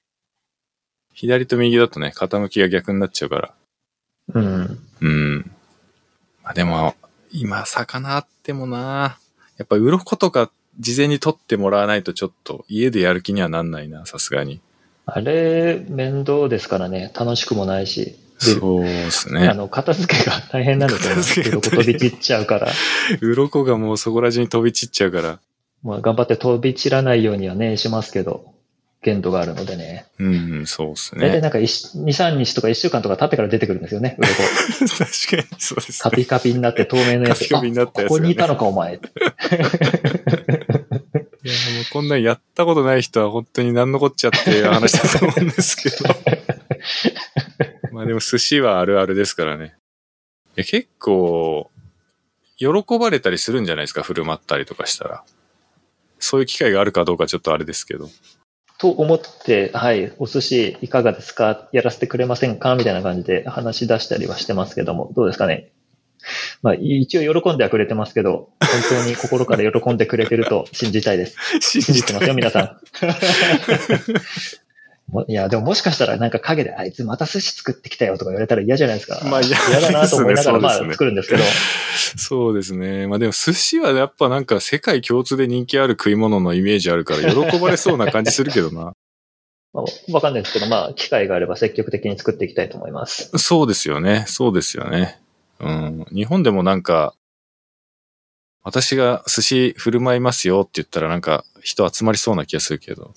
左と右だとね、傾きが逆になっちゃうから。うん。うん。まあでも、今、魚あってもな、やっぱ鱗とか事前に取ってもらわないとちょっと家でやる気にはなんないな、さすがに。あれ、面倒ですからね。楽しくもないし。でそうですね。あの、片付けが大変なんですよね。片付けが大変鱗飛び散っちゃうから。鱗がもうそこら中に飛び散っちゃうから。まあ、頑張って飛び散らないようにはね、しますけど、限度があるのでね。うん、うん、そうですね。大体なんか2、3日とか1週間とか経ってから出てくるんですよね、鱗。確かにそうですカね。ピカピになって透明のやつ。カピカピになったやつがねあここにいたのか、お前。いや、もうこんなんやったことない人は本当に何のこっちゃっていう話だと思うんですけど。まあでも寿司はあるあるですからね。いや結構、喜ばれたりするんじゃないですか、振る舞ったりとかしたら。そういう機会があるかどうかちょっとあれですけど。と思って、はい、お寿司いかがですかやらせてくれませんかみたいな感じで話し出したりはしてますけども、どうですかね まあ、一応喜んではくれてますけど、本当に心から喜んでくれてると信じたいです。信 信じてますよ、皆さん。もいや、でももしかしたらなんか陰で、あいつまた寿司作ってきたよとか言われたら嫌じゃないですか。まあ嫌嫌だなと思いながら、まあ作るんですけど、そうですね。まあでも寿司はやっぱなんか世界共通で人気ある食い物のイメージあるから喜ばれそうな感じするけどな。まあ、わかんないですけど、まあ、機会があれば積極的に作っていきたいと思います。そうですよね。そうですよね。うん。日本でもなんか、私が寿司振る舞いますよって言ったらなんか人集まりそうな気がするけど。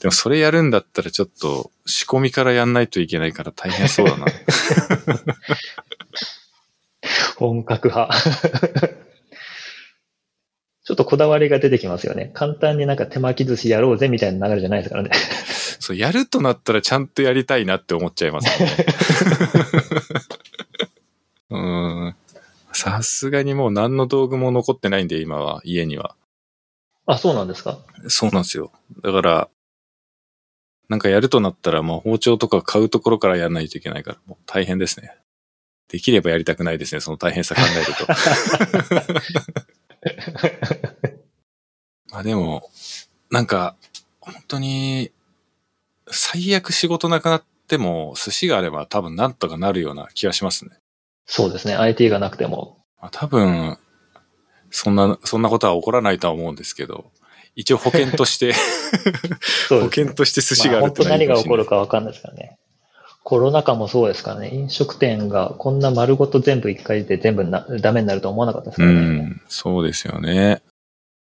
でもそれやるんだったらちょっと仕込みからやんないといけないから大変そうだな。本格派。ちょっとこだわりが出てきますよね。簡単になんか手巻き寿司やろうぜみたいな流れじゃないですからね。そう、やるとなったらちゃんとやりたいなって思っちゃいます、ね。うん。さすがにもう何の道具も残ってないんで今は、家には。あ、そうなんですか？そうなんですよ。だから、なんかやるとなったらもう包丁とか買うところからやらないといけないから、もう大変ですね。できればやりたくないですね、その大変さ考えると。まあでも、なんか、本当に、最悪仕事なくなっても、寿司があれば多分なんとかなるような気がしますね。そうですね。IT がなくても。まあ、多分、そんな、そんなことは起こらないとは思うんですけど、一応保険として、ね険として寿司があるまあ、本当何が起こるかかわかんないですからね。コロナ禍もそうですからね。飲食店がこんな丸ごと全部一回で全部なダメになると思わなかったですかうらね。ん、そうですよね。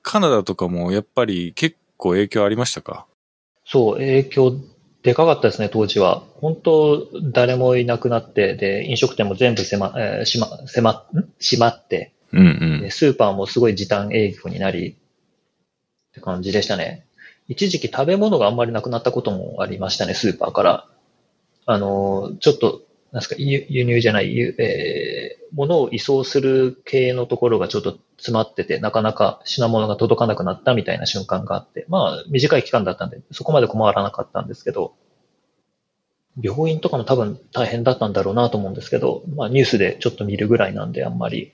カナダとかもやっぱり結構影響ありましたか？そう、影響でかかったですね、当時は。本当、誰もいなくなって、で、飲食店も全部狭、えー、しま、狭、ん？閉まって、うんうんで。スーパーもすごい時短営業になり、って感じでしたね。一時期食べ物があんまりなくなったこともありましたね、スーパーから。あの、ちょっと、なんですか、輸入じゃない、えー、物を移送する系のところがちょっと詰まってて、なかなか品物が届かなくなったみたいな瞬間があって、まあ、短い期間だったんで、そこまで困らなかったんですけど、病院とかも多分大変だったんだろうなと思うんですけど、まあニュースでちょっと見るぐらいなんであんまり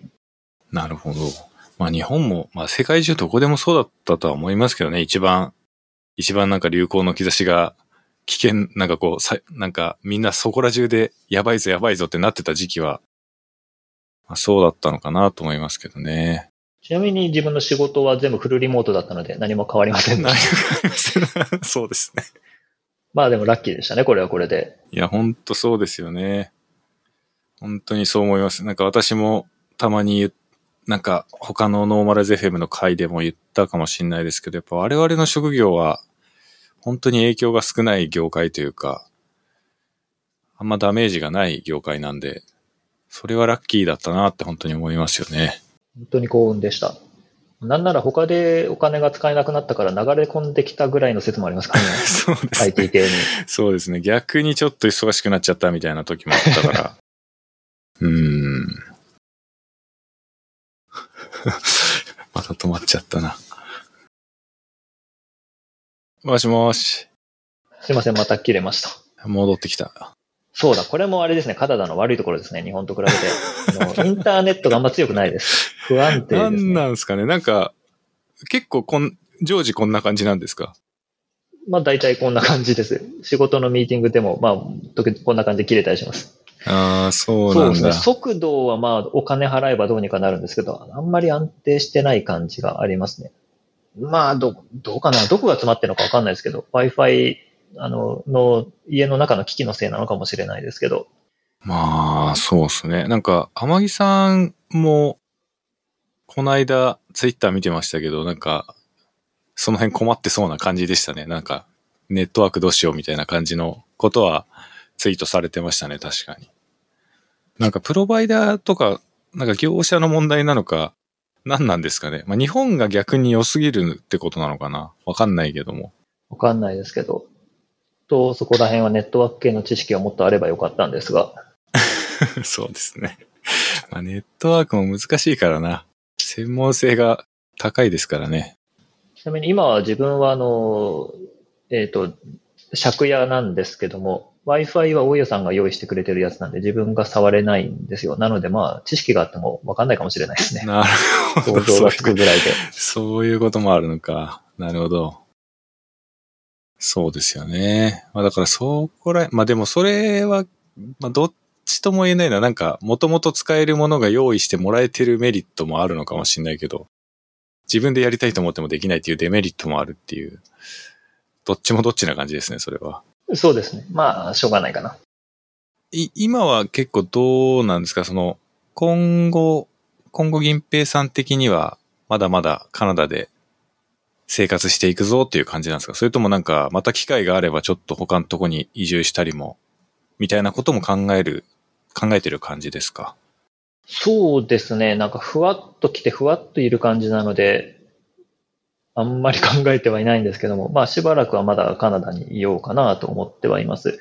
なるほど。まあ日本も、まあ世界中どこでもそうだったとは思いますけどね、一番、一番なんか流行の兆しが危険、なんかこう、さなんかみんなそこら中でやばいぞやばいぞってなってた時期は、まあ、そうだったのかなと思いますけどね。ちなみに自分の仕事は全部フルリモートだったので何も変わりませんで何した。が そうですね。まあでもラッキーでしたね、これはこれで。いや、ほんとそうですよね。本当にそう思います。なんか私もたまに言っなんか他のノーマライズ FM の回でも言ったかもしれないですけど、やっぱ我々の職業は本当に影響が少ない業界というか、あんまダメージがない業界なんで、それはラッキーだったなって本当に思いますよね。本当に幸運でした。なんなら他でお金が使えなくなったから流れ込んできたぐらいの説もありますからね。そうですね。IT 系に。そうですね。逆にちょっと忙しくなっちゃったみたいな時もあったから。うーん。また止まっちゃったな。もしもし。すいません、また切れました。戻ってきた。そうだ、これもあれですね、カナダの悪いところですね、日本と比べて。インターネットがあんま強くないです。不安定なんです、ね。なんですかねなんか、結構こん、常時こんな感じなんですか？まあ大体こんな感じです。仕事のミーティングでも、まあ、時々こんな感じで切れたりします。ああ、そうなんだ。そうですね。速度はまあ、お金払えばどうにかなるんですけど、あんまり安定してない感じがありますね。まあ、ど、どうかな？どこが詰まってるのかわかんないですけど、Wi-Fi、あの、の、家の中の機器のせいなのかもしれないですけど、まあ、そうっすね。なんか、天木さんも、この間、ツイッター見てましたけど、なんか、その辺困ってそうな感じでしたね。なんか、ネットワークどうしようみたいな感じのことはツイートされてましたね、確かに。なんか、プロバイダーとか、なんか業者の問題なのか、何なんですかね。まあ、日本が逆に良すぎるってことなのかな。わかんないけども。わかんないですけど、と、そこら辺はネットワーク系の知識がもっとあればよかったんですが、そうですね。まあ、ネットワークも難しいからな。専門性が高いですからね。ちなみに今は自分はあの、えっ、と、借家なんですけども、Wi-Fi は大家さんが用意してくれてるやつなんで自分が触れないんですよ。なのでまあ、知識があってもわかんないかもしれないですね。なるほど。想像がつくぐらいで。そういうこともあるのか。なるほど。そうですよね。まあだからそこら、まあでもそれは、まあどっちとも言えないのはなんか、もともと使えるものが用意してもらえてるメリットもあるのかもしれないけど、自分でやりたいと思ってもできないっていうデメリットもあるっていう、どっちもどっちな感じですね、それは。そうですね。まあ、しょうがないかな。い、今は結構どうなんですか？その、今後、今後銀平さん的には、まだまだカナダで生活していくぞっていう感じなんですか？それともなんか、また機会があればちょっと他のとこに移住したりも、みたいなことも考える、考えてる感じですか？そうですね。なんかふわっと来てふわっといる感じなので、あんまり考えてはいないんですけども、まあしばらくはまだカナダにいようかなと思ってはいます。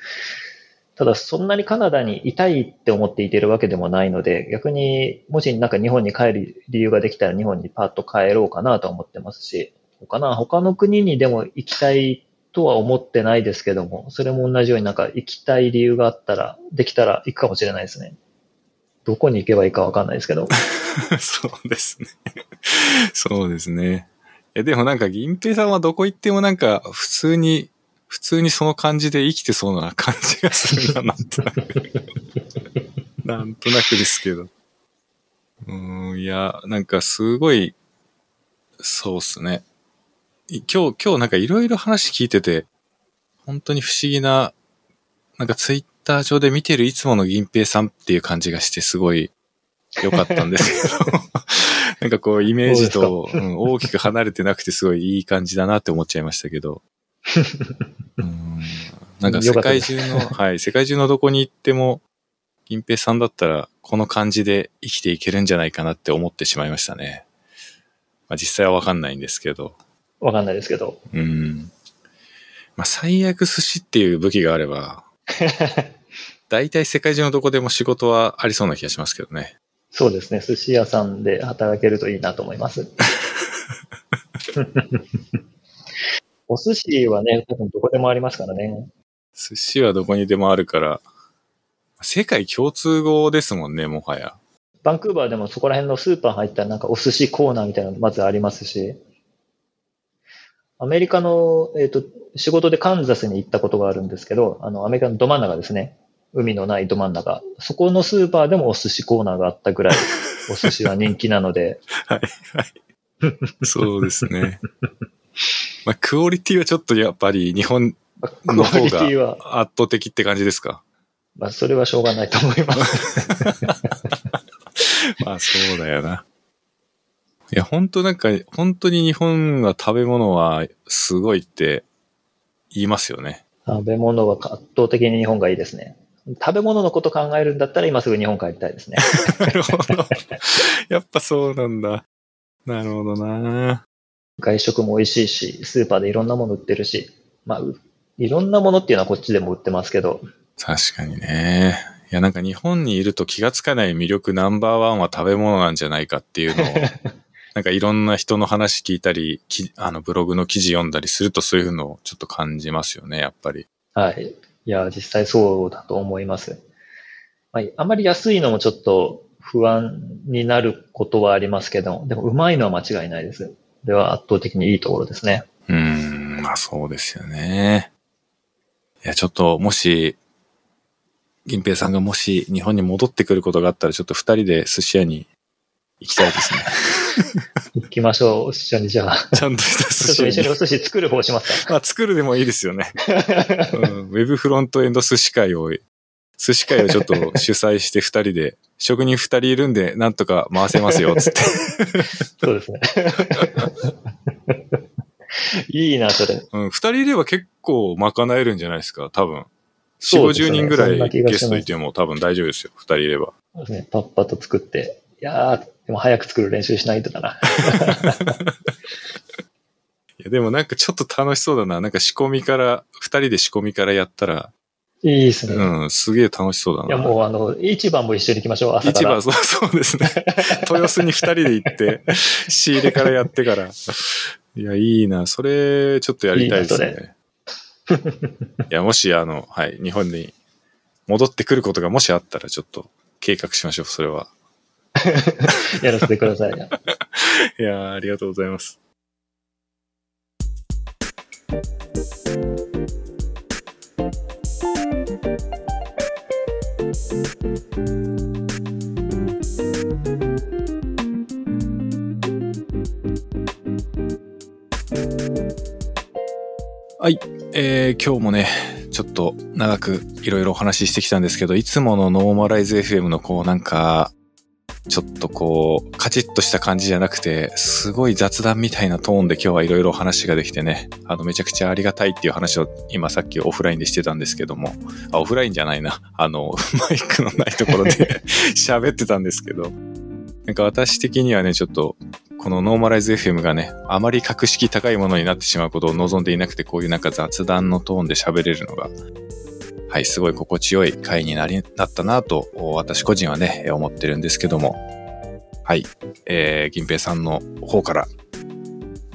ただそんなにカナダにいたいって思っていてるわけでもないので、逆にもしなんか日本に帰る理由ができたら日本にパッと帰ろうかなと思ってますし、他な、他の国にでも行きたいとは思ってないですけども、それも同じようになんか行きたい理由があったら、できたら行くかもしれないですね。どこに行けばいいかわかんないですけど。そうですね。そうですね。え、でもなんか銀平さんはどこ行ってもなんか普通に、普通にその感じで生きてそうな感じがするな、なんとなく。なんとなくですけど。うーん、いや、なんかすごい、そうっすね。い今日、今日なんかいろいろ話聞いてて、本当に不思議な、なんかツイッター上で見てるいつもの銀平さんっていう感じがしてすごい良かったんですけど、なんかこうイメージと、うん大きく離れてなくてすごいいい感じだなって思っちゃいましたけど。うんなんか世界中の、はい、世界中のどこに行っても、銀平さんだったらこの感じで生きていけるんじゃないかなって思ってしまいましたね。まあ実際はわかんないんですけど。わかんないですけど。うん。まあ最悪寿司っていう武器があれば、大体世界中のどこでも仕事はありそうな気がしますけどね。そうですね。寿司屋さんで働けるといいなと思います。お寿司はね、多分どこでもありますからね。寿司はどこにでもあるから、世界共通語ですもんね、もはや。バンクーバーでもそこら辺のスーパー入ったらなんかお寿司コーナーみたいなのまずありますし、アメリカの、えっ、と、仕事でカンザスに行ったことがあるんですけど、あの、アメリカのど真ん中ですね。海のないど真ん中。そこのスーパーでもお寿司コーナーがあったぐらい、お寿司は人気なので、はい、はい。そうですね。まあ、クオリティはちょっとやっぱり日本の方が圧倒的って感じですか？まあ、それはしょうがないと思います。まあそうだよな。いや、本当なんか、本当に日本は食べ物はすごいって言いますよね。食べ物は圧倒的に日本がいいですね。食べ物のこと考えるんだったら今すぐ日本帰りたいですね。なるほど。やっぱそうなんだ。なるほどな。外食も美味しいし、スーパーでいろんなもの売ってるし、まあ、ういろんなものっていうのはこっちでも売ってますけど、確かにね。いや、なんか日本にいると気がつかない魅力ナンバーワンは食べ物なんじゃないかっていうのを、なんかいろんな人の話聞いたり、きあのブログの記事読んだりするとそういうのをちょっと感じますよね、やっぱり。はい。いや、実際そうだと思います。まあ、あまり安いのもちょっと不安になることはありますけど、でもうまいのは間違いないです。では圧倒的にいいところですね。うん、まあそうですよね。いや、ちょっともし、銀平さんがもし日本に戻ってくることがあったら、ちょっと二人で寿司屋に行きたいですね。行きましょう。一緒にじゃあ。ちゃんとしたちょっと寿司。一緒にお寿司作る方しますか？まあ作るでもいいですよね。うん、ウェブフロントエンド寿司会を、寿司会をちょっと主催して二人で、職人二人いるんで、なんとか回せますよ、つって。そうですね。いいな、それ。うん、二人いれば結構賄えるんじゃないですか、多分。四五そうですね十人ぐらいゲストいても多分大丈夫ですよ、二人いれば。そうですね。パッパと作って。いやー、でも早く作る練習しないとだな。いや、でもなんかちょっと楽しそうだな。なんか仕込みから、二人で仕込みからやったら、いいですね。うん、すげえ楽しそうだな。いや、もうあの、市場も一緒に行きましょう、朝から。市場、そうそうですね。豊洲に二人で行って、仕入れからやってから。いや、いいな。それ、ちょっとやりたいですいいね。いや、もし、あの、はい、日本に戻ってくることがもしあったら、ちょっと計画しましょう、それは。やらせてください。いやありがとうございます。はい、えー今日もね、ちょっと長くいろいろお話ししてきたんですけど、いつものノーマライズ FM のこうなんか、ちょっとこう、カチッとした感じじゃなくて、すごい雑談みたいなトーンで今日はいろいろ話ができてね、あの、めちゃくちゃありがたいっていう話を今さっきオフラインでしてたんですけども、あ、オフラインじゃないな、あの、マイクのないところで 喋ってたんですけど、なんか私的にはね、ちょっと、このノーマライズ FM がね、あまり格式高いものになってしまうことを望んでいなくて、こういうなんか雑談のトーンで喋れるのが、はい、すごい心地よい回になり、なったなと、私個人はね、思ってるんですけども、はい、えー、銀平さんの方から、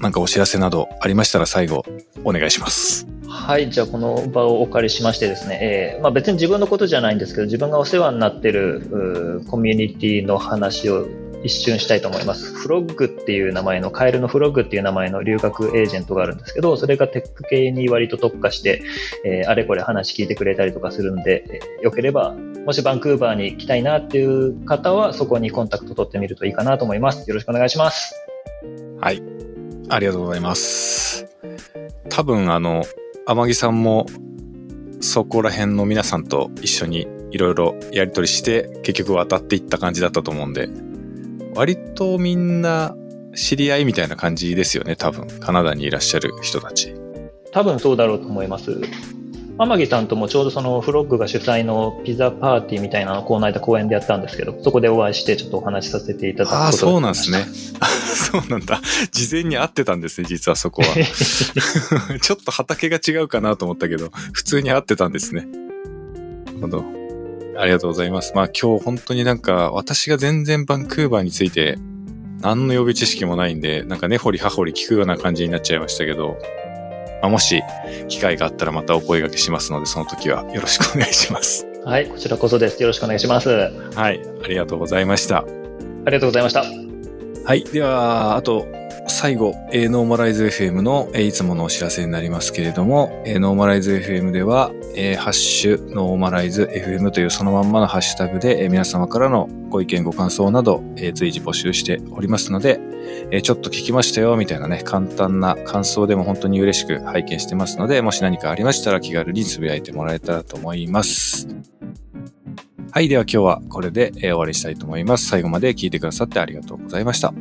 なんかお知らせなどありましたら最後、お願いします。はい、じゃあこの場をお借りしましてですね、えーまあ、別に自分のことじゃないんですけど、自分がお世話になってるコミュニティの話を一瞬したいと思います。フロッグっていう名前の、カエルのフロッグっていう名前の留学エージェントがあるんですけど、それがテック系に割と特化して、えーあれこれ話聞いてくれたりとかするんで、えーよければ、もしバンクーバーに来たいなっていう方は、そこにコンタクト取ってみるといいかなと思います。よろしくお願いします。はい。ありがとうございます。多分あの、天城さんもそこら辺の皆さんと一緒にいろいろやり取りして結局渡っていった感じだったと思うんで、割とみんな知り合いみたいな感じですよね、多分。カナダにいらっしゃる人たち。多分そうだろうと思います。天城さんともちょうどそのフロッグが主催のピザパーティーみたいなのをこの間公園でやったんですけど、そこでお会いしてちょっとお話しさせていただくことがああ、そうなんですね。あそうなんだ。事前に会ってたんですね、実はそこは。ちょっと畑が違うかなと思ったけど、普通に会ってたんですね。なるほど。ありがとうございます。まあ今日本当になんか私が全然バンクーバーについて何の予備知識もないんで、なんか根掘り葉掘り聞くような感じになっちゃいましたけど、まあ、もし機会があったらまたお声掛けしますので、その時はよろしくお願いします。はい、こちらこそです。よろしくお願いします。あはい、ありがとうございました。りがとうございました。はい。では、あと、最後、えーノーマライズ FM の、えーいつものお知らせになりますけれども、えーノーマライズ FM では、えーハッシュ、ノーマライズ FM というそのまんまのハッシュタグで、えー皆様からのご意見、ご感想など、えー随時募集しておりますので、えーちょっと聞きましたよ、みたいなね、簡単な感想でも本当に嬉しく拝見してますので、もし何かありましたら気軽につぶやいてもらえたらと思います。はい。では今日はこれで、え終わりしたいと思います。最後まで聞いてくださってありがとうございました。